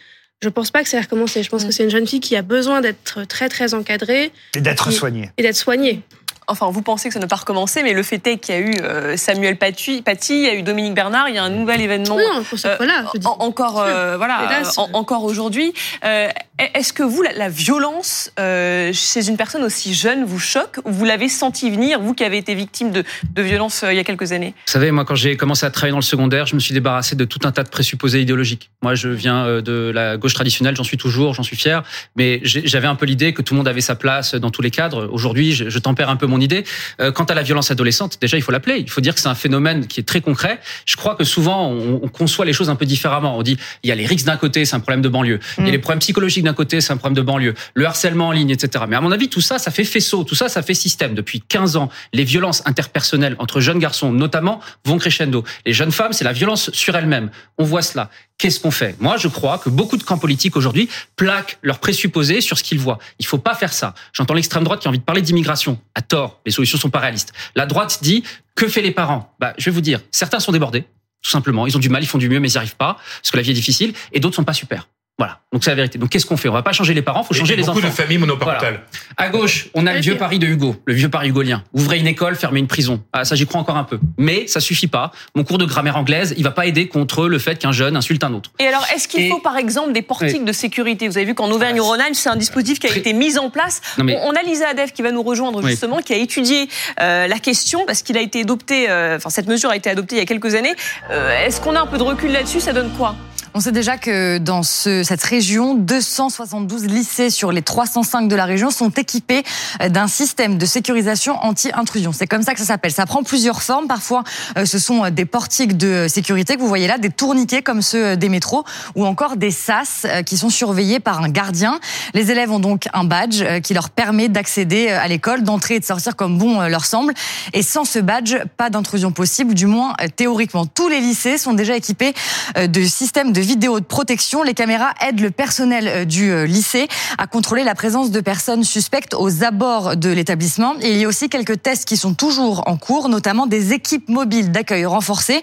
[SPEAKER 6] Je pense pas que ça va recommencer. Je pense que c'est une jeune fille qui a besoin d'être très très encadrée
[SPEAKER 1] Et d'être
[SPEAKER 6] Qui-
[SPEAKER 1] soigné.
[SPEAKER 6] et d'être soignée.
[SPEAKER 2] Enfin, vous pensez que ça ne va pas recommencer, mais le fait est qu'il y a eu euh, Samuel Paty, Paty, il y a eu Dominique Bernard, il y a un nouvel événement.
[SPEAKER 6] Non, pour cette fois-là, je dis.
[SPEAKER 2] en- encore, euh, voilà,
[SPEAKER 6] Hélas.
[SPEAKER 2] euh, en- encore aujourd'hui. Euh, Est-ce que vous, la, la violence euh, chez une personne aussi jeune vous choque ou vous l'avez senti venir, vous qui avez été victime de, de violences euh, il y a quelques années?
[SPEAKER 26] Vous savez, moi, quand j'ai commencé à travailler dans le secondaire, je me suis débarrassé de tout un tas de présupposés idéologiques. Moi, je viens euh, de la gauche traditionnelle, j'en suis toujours, j'en suis fier, mais j'avais un peu l'idée que tout le monde avait sa place dans tous les cadres. Aujourd'hui, je, je tempère un peu mon idée. Euh, quant à la violence adolescente, déjà, il faut l'appeler. Il faut dire que c'est un phénomène qui est très concret. Je crois que souvent, on, on conçoit les choses un peu différemment. On dit, il y a les rixes d'un côté, c'est un problème de banlieue. Il y a les problèmes psychologiques d'un côté, c'est un problème de banlieue. Le harcèlement en ligne, etc. Mais à mon avis, tout ça, ça fait faisceau. Tout ça, ça fait système. Depuis 15 ans, les violences interpersonnelles entre jeunes garçons, notamment, vont crescendo. Les jeunes femmes, c'est la violence sur elles-mêmes. On voit cela. Qu'est-ce qu'on fait? Moi, je crois que beaucoup de camps politiques aujourd'hui plaquent leurs présupposés sur ce qu'ils voient. Il faut pas faire ça. J'entends l'extrême droite qui a envie de parler d'immigration. À tort, les solutions sont pas réalistes. La droite dit que fait les parents? Bah, je vais vous dire, certains sont débordés, tout simplement. Ils ont du mal, ils font du mieux, mais ils n'y arrivent pas parce que la vie est difficile. Et d'autres sont pas super. Voilà. Donc c'est la vérité. Donc qu'est-ce qu'on fait? On va pas changer les parents, faut changer
[SPEAKER 3] et
[SPEAKER 26] les
[SPEAKER 3] beaucoup
[SPEAKER 26] enfants.
[SPEAKER 3] de familles monoparentales.
[SPEAKER 26] Voilà. À gauche, on a le vieux Paris de Hugo, le vieux Paris hugolien. Ouvrez une école, fermez une prison. Ah, ça j'y crois encore un peu. Mais ça suffit pas. Mon cours de grammaire anglaise, il va pas aider contre le fait qu'un jeune insulte un autre.
[SPEAKER 2] Et alors, est-ce qu'il faut par exemple des portiques
[SPEAKER 26] Oui.
[SPEAKER 2] de sécurité? Vous avez vu qu'en Auvergne-Rhône-Alpes, c'est un dispositif qui a été mis en place.
[SPEAKER 26] Non, mais-
[SPEAKER 2] On a Lisa Adef qui va nous rejoindre
[SPEAKER 26] Oui.
[SPEAKER 2] justement, qui a étudié euh, la question parce qu'il a été adopté, euh, enfin cette mesure a été adoptée il y a quelques années. Euh, est-ce qu'on a un peu de recul là-dessus? Ça donne quoi?
[SPEAKER 27] On sait déjà que dans ce- cette région, 272 lycées sur les 305 de la région sont équipés d'un système de sécurisation anti-intrusion. C'est comme ça que ça s'appelle. Ça prend plusieurs formes. Parfois, euh, ce sont des portiques de sécurité que vous voyez là, des tourniquets comme ceux euh, des métros, ou encore des sas euh, qui sont surveillés par un gardien. Les élèves ont donc un badge qui leur permet d'accéder à l'école, d'entrer et de sortir comme bon leur semble. Et sans ce badge, pas d'intrusion possible, du moins théoriquement. Tous les lycées sont déjà équipés de systèmes de vidéo de protection. Les caméras aident le personnel euh, du euh, lycée à contrôler la présence de personnes suspectes aux abords de l'établissement. Il y a aussi quelques tests qui sont toujours en cours, notamment des équipes mobiles d'accueil renforcées.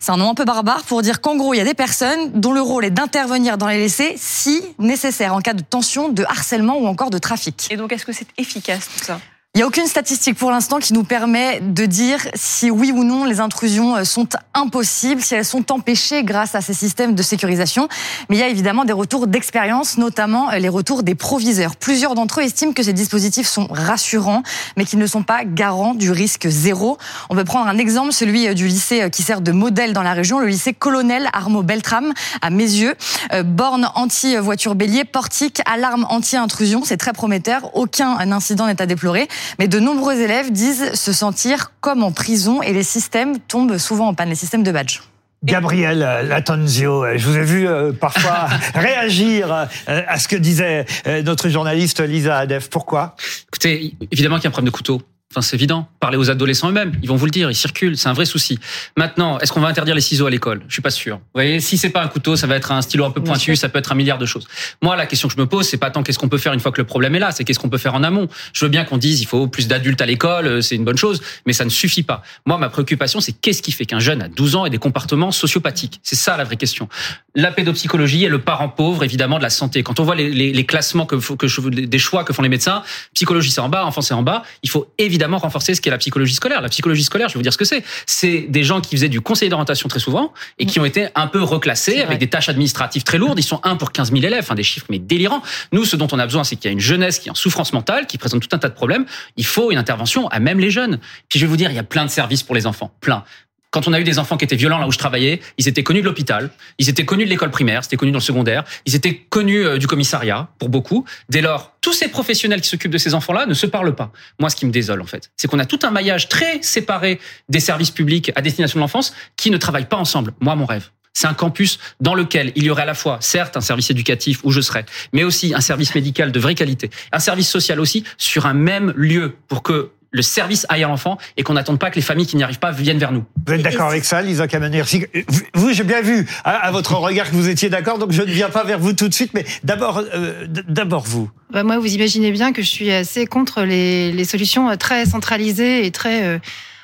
[SPEAKER 27] C'est un nom un peu barbare pour dire qu'en gros, il y a des personnes dont le rôle est d'intervenir dans les lycées si nécessaire en cas de tension, de harcèlement ou encore de trafic.
[SPEAKER 2] Et donc, est-ce que c'est efficace tout ça?
[SPEAKER 27] Il n'y a aucune statistique pour l'instant qui nous permet de dire si oui ou non les intrusions euh, sont impossibles, si elles sont empêchées grâce à ces systèmes de sécurisation. Mais il y a évidemment des retours d'expérience, notamment euh, les retours des proviseurs. Plusieurs d'entre eux estiment que ces dispositifs sont rassurants, mais qu'ils ne sont pas garants du risque zéro. On peut prendre un exemple, celui euh, du lycée qui sert de modèle dans la région, le lycée Colonel Arnaud Beltrame à Mézieux. Borne anti-voiture bélier, portique, alarme anti-intrusion, c'est très prometteur. Aucun incident n'est à déplorer. Mais de nombreux élèves disent se sentir comme en prison et les systèmes tombent souvent en panne, les systèmes de badge.
[SPEAKER 1] Gabriel Latanzio, je vous ai vu euh, parfois réagir euh, à ce que disait euh, notre journaliste Lisa Adef. Pourquoi?
[SPEAKER 26] Écoutez, évidemment qu'il y a un problème de couteau. Enfin, c'est évident. Parlez aux adolescents eux-mêmes. Ils vont vous le dire. Ils circulent. C'est un vrai souci. Maintenant, est-ce qu'on va interdire les ciseaux à l'école? Je suis pas sûr. Vous voyez, si c'est pas un couteau, ça va être un stylo un peu pointu. Ça peut être un milliard de choses. Moi, la question que je me pose, c'est pas tant qu'est-ce qu'on peut faire une fois que le problème est là. C'est qu'est-ce qu'on peut faire en amont. Je veux bien qu'on dise il faut plus d'adultes à l'école. euh, C'est une bonne chose, mais ça ne suffit pas. Moi, ma préoccupation, c'est qu'est-ce qui fait qu'un jeune à 12 ans ait des comportements sociopathiques? C'est ça la vraie question. La pédopsychologie est le parent pauvre, évidemment, de la santé. Quand on voit les, les- les classements que, faut- que je- des choix que font les médecins, psychologie c'est en bas, enfant c'est en bas. Il faut évidemment renforcer ce qu'est la psychologie scolaire. La psychologie scolaire, je vais vous dire ce que c'est. C'est des gens qui faisaient du conseil d'orientation très souvent et qui ont été un peu reclassés avec des tâches administratives très lourdes. Ils sont un pour 15 000 élèves, enfin des chiffres mais délirants. Nous, ce dont on a besoin, c'est qu'il y a une jeunesse qui est en souffrance mentale, qui présente tout un tas de problèmes. Il faut une intervention à même les jeunes. Puis je vais vous dire, il y a plein de services pour les enfants, plein. Quand on a eu des enfants qui étaient violents là où je travaillais, ils étaient connus de l'hôpital, ils étaient connus de l'école primaire, c'était connu dans le secondaire, ils étaient connus euh, du commissariat pour beaucoup. Dès lors, tous ces professionnels qui s'occupent de ces enfants-là ne se parlent pas. Moi, ce qui me désole en fait, c'est qu'on a tout un maillage très séparé des services publics à destination de l'enfance qui ne travaillent pas ensemble. Moi, mon rêve. C'est un campus dans lequel il y aurait à la fois, certes, un service éducatif où je serais, mais aussi un service médical de vraie qualité, un service social aussi sur un même lieu pour que le service aille à l'enfant et qu'on n'attende pas que les familles qui n'y arrivent pas viennent vers nous.
[SPEAKER 1] Vous êtes d'accord avec ça, Lisa Kamenersi Vous, j'ai bien vu à, à votre regard que vous étiez d'accord, donc je ne viens pas vers vous tout de suite, mais d'abord, euh, d'abord vous.
[SPEAKER 24] Bah, moi, vous imaginez bien que je suis assez contre les, les solutions euh, très centralisées et très euh,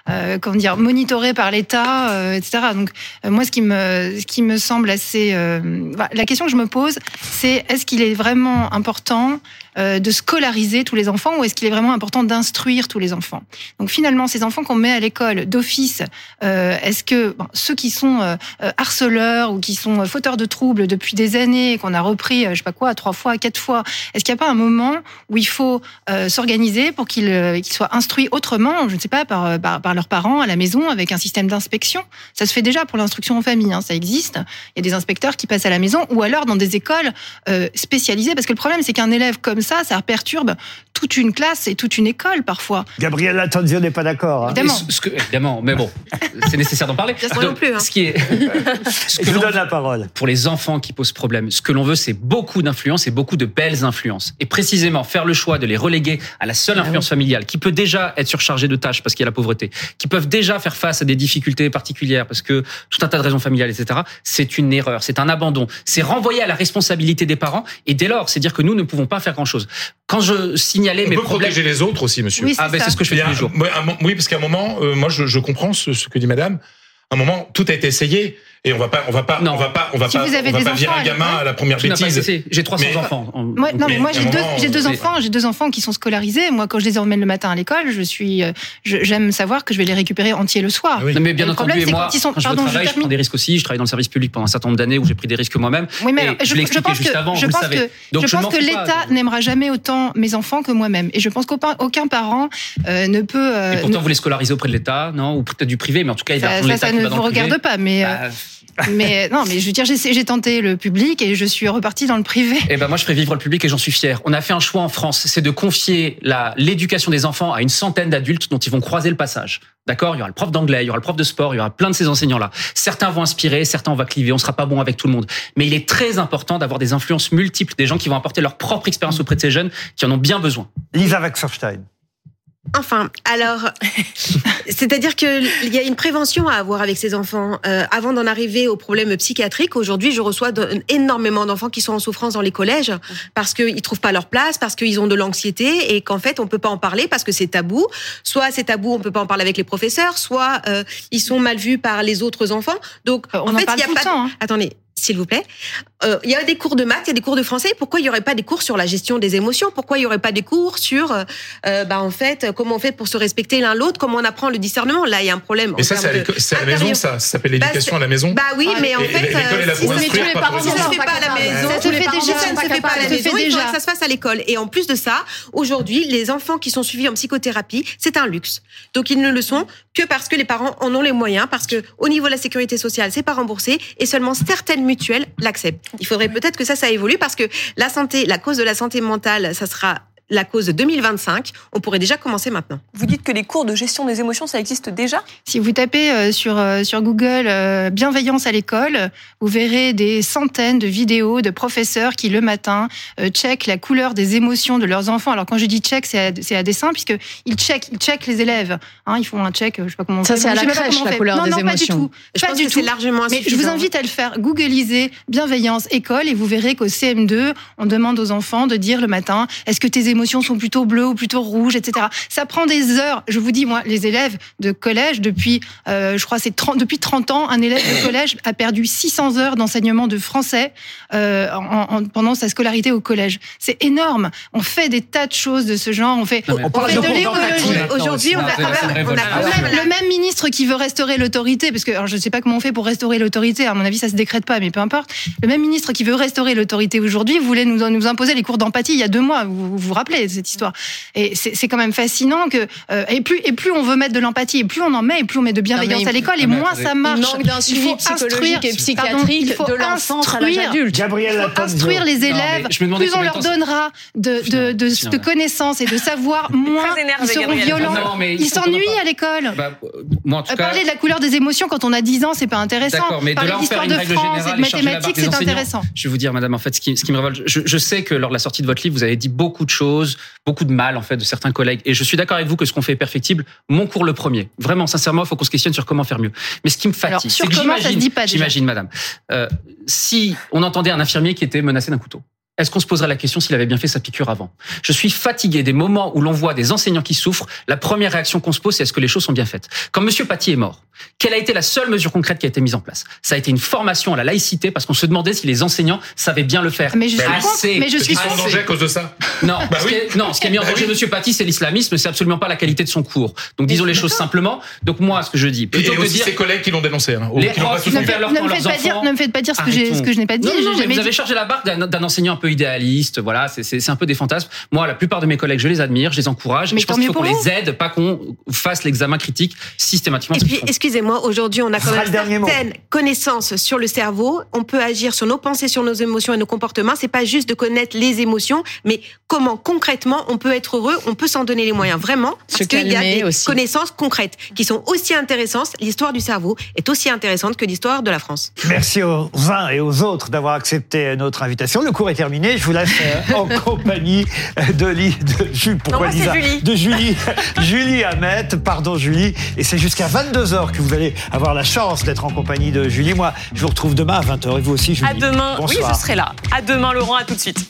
[SPEAKER 24] euh, comment dire monitorées par l'État, euh, etc. Donc euh, moi, ce qui me ce qui me semble assez euh, voilà, la question que je me pose, c'est est-ce qu'il est vraiment important euh, de scolariser tous les enfants ou est-ce qu'il est vraiment important d'instruire tous les enfants? Donc finalement, ces enfants qu'on met à l'école d'office, euh, est-ce que bon, ceux qui sont euh, euh, harceleurs ou qui sont euh, fauteurs de troubles depuis des années, qu'on a repris, euh, je sais pas quoi, trois fois, quatre fois, est-ce qu'il n'y a pas un moment où il faut euh, s'organiser pour qu'ils euh, qu'ils soient instruits autrement, je ne sais pas, par, euh, par, leurs parents à la maison avec un système d'inspection? Ça se fait déjà pour l'instruction en famille, hein, ça existe. Il y a des inspecteurs qui passent à la maison ou alors dans des écoles euh, spécialisées. Parce que le problème, c'est qu'un élève comme ça, ça perturbe toute une classe et toute une école parfois.
[SPEAKER 1] Gabriel Latanzio n'est pas d'accord. hein.
[SPEAKER 24] Évidemment.
[SPEAKER 26] Et ce que- évidemment, mais bon, c'est nécessaire d'en parler.
[SPEAKER 25] Moi non plus, hein.
[SPEAKER 26] Ce qui est, ce que
[SPEAKER 1] Je vous donne
[SPEAKER 26] veut-
[SPEAKER 1] la parole.
[SPEAKER 26] pour les enfants qui posent problème, ce que l'on veut, c'est beaucoup d'influence et beaucoup de belles influences. Et précisément, faire le choix de les reléguer à la seule influence familiale, qui peut déjà être surchargée de tâches parce qu'il y a la pauvreté, qui peuvent déjà faire face à des difficultés particulières parce que tout un tas de raisons familiales, etc. C'est une erreur, c'est un abandon, c'est renvoyer à la responsabilité des parents. Et dès lors, c'est dire que nous ne pouvons pas faire Quand je signalais
[SPEAKER 3] On
[SPEAKER 26] mes
[SPEAKER 3] peut
[SPEAKER 26] problèmes,
[SPEAKER 3] protéger les autres aussi, monsieur.
[SPEAKER 24] Oui, c'est
[SPEAKER 26] ah ben c'est ce que je fais tous les jours.
[SPEAKER 3] oui, parce qu'à un moment, euh, moi, je, je comprends ce, ce que dit Madame. À un moment, tout a été essayé et on va pas, on va pas,
[SPEAKER 26] Non.
[SPEAKER 3] on va pas, on va
[SPEAKER 24] Si
[SPEAKER 3] pas,
[SPEAKER 24] vous avez
[SPEAKER 3] on va
[SPEAKER 24] des
[SPEAKER 3] pas virer
[SPEAKER 24] enfants
[SPEAKER 3] un
[SPEAKER 24] à
[SPEAKER 3] gamin à la première bêtise.
[SPEAKER 26] J'ai 300
[SPEAKER 3] Mais-
[SPEAKER 26] enfants. En-
[SPEAKER 24] Moi, non, mais
[SPEAKER 3] Mais
[SPEAKER 24] moi j'ai
[SPEAKER 3] un
[SPEAKER 24] deux, j'ai deux enfants, j'ai deux enfants qui sont scolarisés. Moi, quand je les emmène le matin à l'école, je suis, euh, j'aime savoir que je vais les récupérer entiers le soir.
[SPEAKER 3] Ah oui.
[SPEAKER 26] Non, mais bien
[SPEAKER 24] Et le
[SPEAKER 26] entendu,
[SPEAKER 24] problème,
[SPEAKER 26] et moi,
[SPEAKER 24] quand ils sont-
[SPEAKER 26] quand je
[SPEAKER 24] pardon, je
[SPEAKER 26] travail, je,
[SPEAKER 24] termine.
[SPEAKER 26] prends des risques aussi. Je travaille dans le service public pendant un certain nombre d'années où j'ai pris des risques moi-même.
[SPEAKER 24] Oui, mais alors,
[SPEAKER 26] je
[SPEAKER 24] je, pense
[SPEAKER 26] juste
[SPEAKER 24] que,
[SPEAKER 26] avant,
[SPEAKER 24] je pense que, je pense que l'État n'aimera jamais autant mes enfants que moi-même. Et je pense qu'aucun aucun parent euh, ne peut. euh,
[SPEAKER 26] Et pourtant, vous les scolarisez auprès de l'État, non Ou peut-être du privé, mais en tout cas, il va
[SPEAKER 24] ça,
[SPEAKER 26] prendre
[SPEAKER 24] ça, ne vous regarde pas, mais,
[SPEAKER 26] Bah,
[SPEAKER 24] mais non, mais je veux dire, j'ai j'ai tenté le public et je suis repartie dans le privé.
[SPEAKER 26] Eh ben moi, je ferai vivre le public et j'en suis fier. On a fait un choix en France, c'est de confier la l'éducation des enfants à une centaine d'adultes dont ils vont croiser le passage. D'accord? Il y aura le prof d'anglais, il y aura le prof de sport, il y aura plein de ces enseignants-là. Certains vont inspirer, certains on va cliver, on sera pas bon avec tout le monde. Mais il est très important d'avoir des influences multiples, des gens qui vont apporter leur propre expérience auprès de ces jeunes qui en ont bien besoin.
[SPEAKER 1] Lisa Waxerstein.
[SPEAKER 25] Enfin, alors, c'est-à-dire qu'il y a une prévention à avoir avec ces enfants. Euh, avant d'en arriver aux problèmes psychiatriques, aujourd'hui, je reçois énormément d'enfants qui sont en souffrance dans les collèges parce qu'ils trouvent pas leur place, parce qu'ils ont de l'anxiété et qu'en fait, on peut pas en parler parce que c'est tabou. Soit c'est tabou, on peut pas en parler avec les professeurs, soit euh, ils sont mal vus par les autres enfants. Donc,
[SPEAKER 24] Euh, on
[SPEAKER 25] en
[SPEAKER 24] en
[SPEAKER 25] fait,
[SPEAKER 24] parle
[SPEAKER 25] il a pas.
[SPEAKER 24] temps, hein.
[SPEAKER 25] Attendez. S'il vous plaît, Euh, il y a des cours de maths, il y a des cours de français. Pourquoi il y aurait pas des cours sur la gestion des émotions? Pourquoi il y aurait pas des cours sur, euh, euh, bah en fait, comment on fait pour se respecter l'un l'autre Comment on apprend le discernement? Là, il y a un problème.
[SPEAKER 3] Mais ça, c'est à la maison, ça. Ça s'appelle l'éducation à la maison.
[SPEAKER 25] Bah oui, mais en
[SPEAKER 3] Et-
[SPEAKER 25] fait, euh, si ça se fait se pas à la maison,
[SPEAKER 24] Ça se fait
[SPEAKER 25] parents,
[SPEAKER 24] déjà,
[SPEAKER 25] ça ne se fait pas à la
[SPEAKER 24] capable. Ça se
[SPEAKER 25] maison,
[SPEAKER 24] fait
[SPEAKER 25] il faudrait
[SPEAKER 24] déjà.
[SPEAKER 25] que ça se fasse à l'école. Et en plus de ça, aujourd'hui, les enfants qui sont suivis en psychothérapie, c'est un luxe. Donc ils ne le sont que parce que les parents en ont les moyens, parce que au niveau de la sécurité sociale, c'est pas remboursé et seulement certaines mutuelles l'acceptent. Il faudrait peut-être que ça, ça évolue parce que la santé, la cause de la santé mentale, ça sera la cause de 2025. On pourrait déjà commencer maintenant.
[SPEAKER 2] Vous dites que les cours de gestion des émotions, ça existe déjà?
[SPEAKER 24] Si vous tapez euh, sur, euh, sur Google euh, bienveillance à l'école, vous verrez des centaines de vidéos de professeurs qui le matin euh, checkent la couleur des émotions de leurs enfants. Alors quand je dis check, c'est à, c'est à dessein puisque ils checkent, ils checkent les élèves. Hein, ils font un check, je sais pas comment. on
[SPEAKER 5] Ça,
[SPEAKER 24] fait.
[SPEAKER 5] c'est à la crèche, la couleur
[SPEAKER 24] non,
[SPEAKER 5] des
[SPEAKER 24] non,
[SPEAKER 5] émotions.
[SPEAKER 24] Pas du tout.
[SPEAKER 25] Je
[SPEAKER 24] pas
[SPEAKER 25] pense
[SPEAKER 24] du
[SPEAKER 25] que c'est
[SPEAKER 24] tout.
[SPEAKER 25] largement
[SPEAKER 24] Mais je vous invite à le faire. Googliser bienveillance école et vous verrez qu'au CM2, on demande aux enfants de dire le matin est-ce que tes émotions sont plutôt bleues ou plutôt rouges, etc. Ça prend des heures. Je vous dis, moi, les élèves de collège, depuis, euh, je crois, c'est 30, depuis 30 ans, un élève de collège a perdu 600 heures d'enseignement de français euh, en, en- pendant sa scolarité au collège. C'est énorme. On fait des tas de choses de ce genre. On fait,
[SPEAKER 26] Non,
[SPEAKER 24] on fait
[SPEAKER 26] de
[SPEAKER 24] l'écologie.
[SPEAKER 25] Aujourd'hui, on a quand même, on a
[SPEAKER 26] révolte.
[SPEAKER 25] quand même
[SPEAKER 24] Le même ministre qui veut restaurer l'autorité, parce que alors je ne sais pas comment on fait pour restaurer l'autorité. À mon avis, ça se décrète pas, mais peu importe. Le même ministre qui veut restaurer l'autorité aujourd'hui voulait nous, nous imposer les cours d'empathie il y a deux mois. Vous vous, vous rappelez de cette histoire Et c'est quand même fascinant que euh, et plus et plus on veut mettre de l'empathie, et plus on en met, et plus on met de bienveillance
[SPEAKER 5] Non,
[SPEAKER 24] à l'école, et moins ça
[SPEAKER 5] Il
[SPEAKER 24] marche.
[SPEAKER 5] manque d'un suivi
[SPEAKER 24] faut
[SPEAKER 5] psychologique et
[SPEAKER 24] instruire- pardon,
[SPEAKER 5] psychiatrique
[SPEAKER 24] il faut
[SPEAKER 5] de l'enfance à l'âge
[SPEAKER 24] instruire-
[SPEAKER 5] adulte.
[SPEAKER 1] Gabriel
[SPEAKER 24] il faut instruire les élèves.
[SPEAKER 26] je me demandais
[SPEAKER 24] plus on leur donnera de, de, de,
[SPEAKER 26] Putain,
[SPEAKER 24] de
[SPEAKER 26] ouais.
[SPEAKER 24] connaissances et de savoir, moins
[SPEAKER 2] énervé,
[SPEAKER 24] ils seront
[SPEAKER 2] Gabriel.
[SPEAKER 24] violents.
[SPEAKER 26] Non, mais
[SPEAKER 24] Ils
[SPEAKER 26] il
[SPEAKER 24] s'ennuient à l'école.
[SPEAKER 26] Bah, euh,
[SPEAKER 24] Euh, Parler de la couleur des émotions quand on a 10 ans, c'est pas intéressant.
[SPEAKER 26] Mais
[SPEAKER 24] Parler d'histoire de France et de mathématiques, c'est intéressant.
[SPEAKER 26] Je vais vous dire, madame, en fait, ce qui, ce qui me révolte, je, je sais que lors de la sortie de votre livre, vous avez dit beaucoup de choses, beaucoup de mal, en fait, de certains collègues. Et je suis d'accord avec vous que ce qu'on fait est perfectible. Mon cours le premier. Vraiment, sincèrement, il faut qu'on se questionne sur comment faire mieux. Mais ce qui me fatigue, c'est que
[SPEAKER 24] comment, ça se
[SPEAKER 26] j'imagine,
[SPEAKER 24] dit pas déjà.
[SPEAKER 26] j'imagine, madame, euh, si on entendait un infirmier qui était menacé d'un couteau. Est-ce qu'on se poserait la question s'il avait bien fait sa piqûre avant? Je suis fatigué des moments où l'on voit des enseignants qui souffrent. La première réaction qu'on se pose, c'est est-ce que les choses sont bien faites? Quand Monsieur Paty est mort, quelle a été la seule mesure concrète qui a été mise en place? Ça a été une formation à la laïcité parce qu'on se demandait si les enseignants savaient bien le faire.
[SPEAKER 24] Mais je suis
[SPEAKER 26] Assez.
[SPEAKER 24] mais je suis
[SPEAKER 3] en danger à cause de ça.
[SPEAKER 26] Non,
[SPEAKER 3] Bah
[SPEAKER 26] ce qui
[SPEAKER 3] oui.
[SPEAKER 26] est, non, ce qui a mis en
[SPEAKER 3] Bah
[SPEAKER 26] danger. Monsieur Paty, c'est l'islamisme, c'est absolument pas la qualité de son cours. Donc disons les choses simplement. Donc moi, ce que je dis,
[SPEAKER 3] Et,
[SPEAKER 26] plutôt
[SPEAKER 3] et
[SPEAKER 26] que de
[SPEAKER 3] aussi
[SPEAKER 26] dire
[SPEAKER 3] ses collègues qui l'ont dénoncé. Hein,
[SPEAKER 26] Les profs,
[SPEAKER 24] Ne me faites pas dire,
[SPEAKER 26] enfants.
[SPEAKER 24] ne me faites pas dire ce que j'ai, ce que je n'ai pas dit.
[SPEAKER 26] Vous avez chargé la barre d'un enseignant peu idéalistes. Voilà, c'est- un peu des fantasmes. Moi, la plupart de mes collègues, je les admire, je les encourage.
[SPEAKER 25] Mais
[SPEAKER 26] je pense qu'il faut qu'on les aide, pas qu'on fasse l'examen critique systématiquement.
[SPEAKER 25] Et puis, excusez-moi, aujourd'hui, on a quand même certaines connaissances sur le cerveau. On peut agir sur nos pensées, sur nos émotions et nos comportements. C'est pas juste de connaître les émotions, mais comment concrètement on peut être heureux, on peut s'en donner les moyens, vraiment. Parce qu'il y a des
[SPEAKER 5] aussi.
[SPEAKER 25] connaissances concrètes qui sont aussi intéressantes. L'histoire du cerveau est aussi intéressante que l'histoire de la France.
[SPEAKER 1] Merci aux uns et aux autres d'avoir accepté notre invitation. Le cours est terminé. Je vous laisse euh, en compagnie de,
[SPEAKER 2] Julie.
[SPEAKER 1] de Julie, Julie Hamet, pardon Julie. Et c'est jusqu'à 22h que vous allez avoir la chance d'être en compagnie de Julie. Moi, je vous retrouve demain à 20h et vous aussi, Julie.
[SPEAKER 2] À demain,
[SPEAKER 1] Bonsoir.
[SPEAKER 2] oui, je serai là. À demain, Laurent, à tout de suite.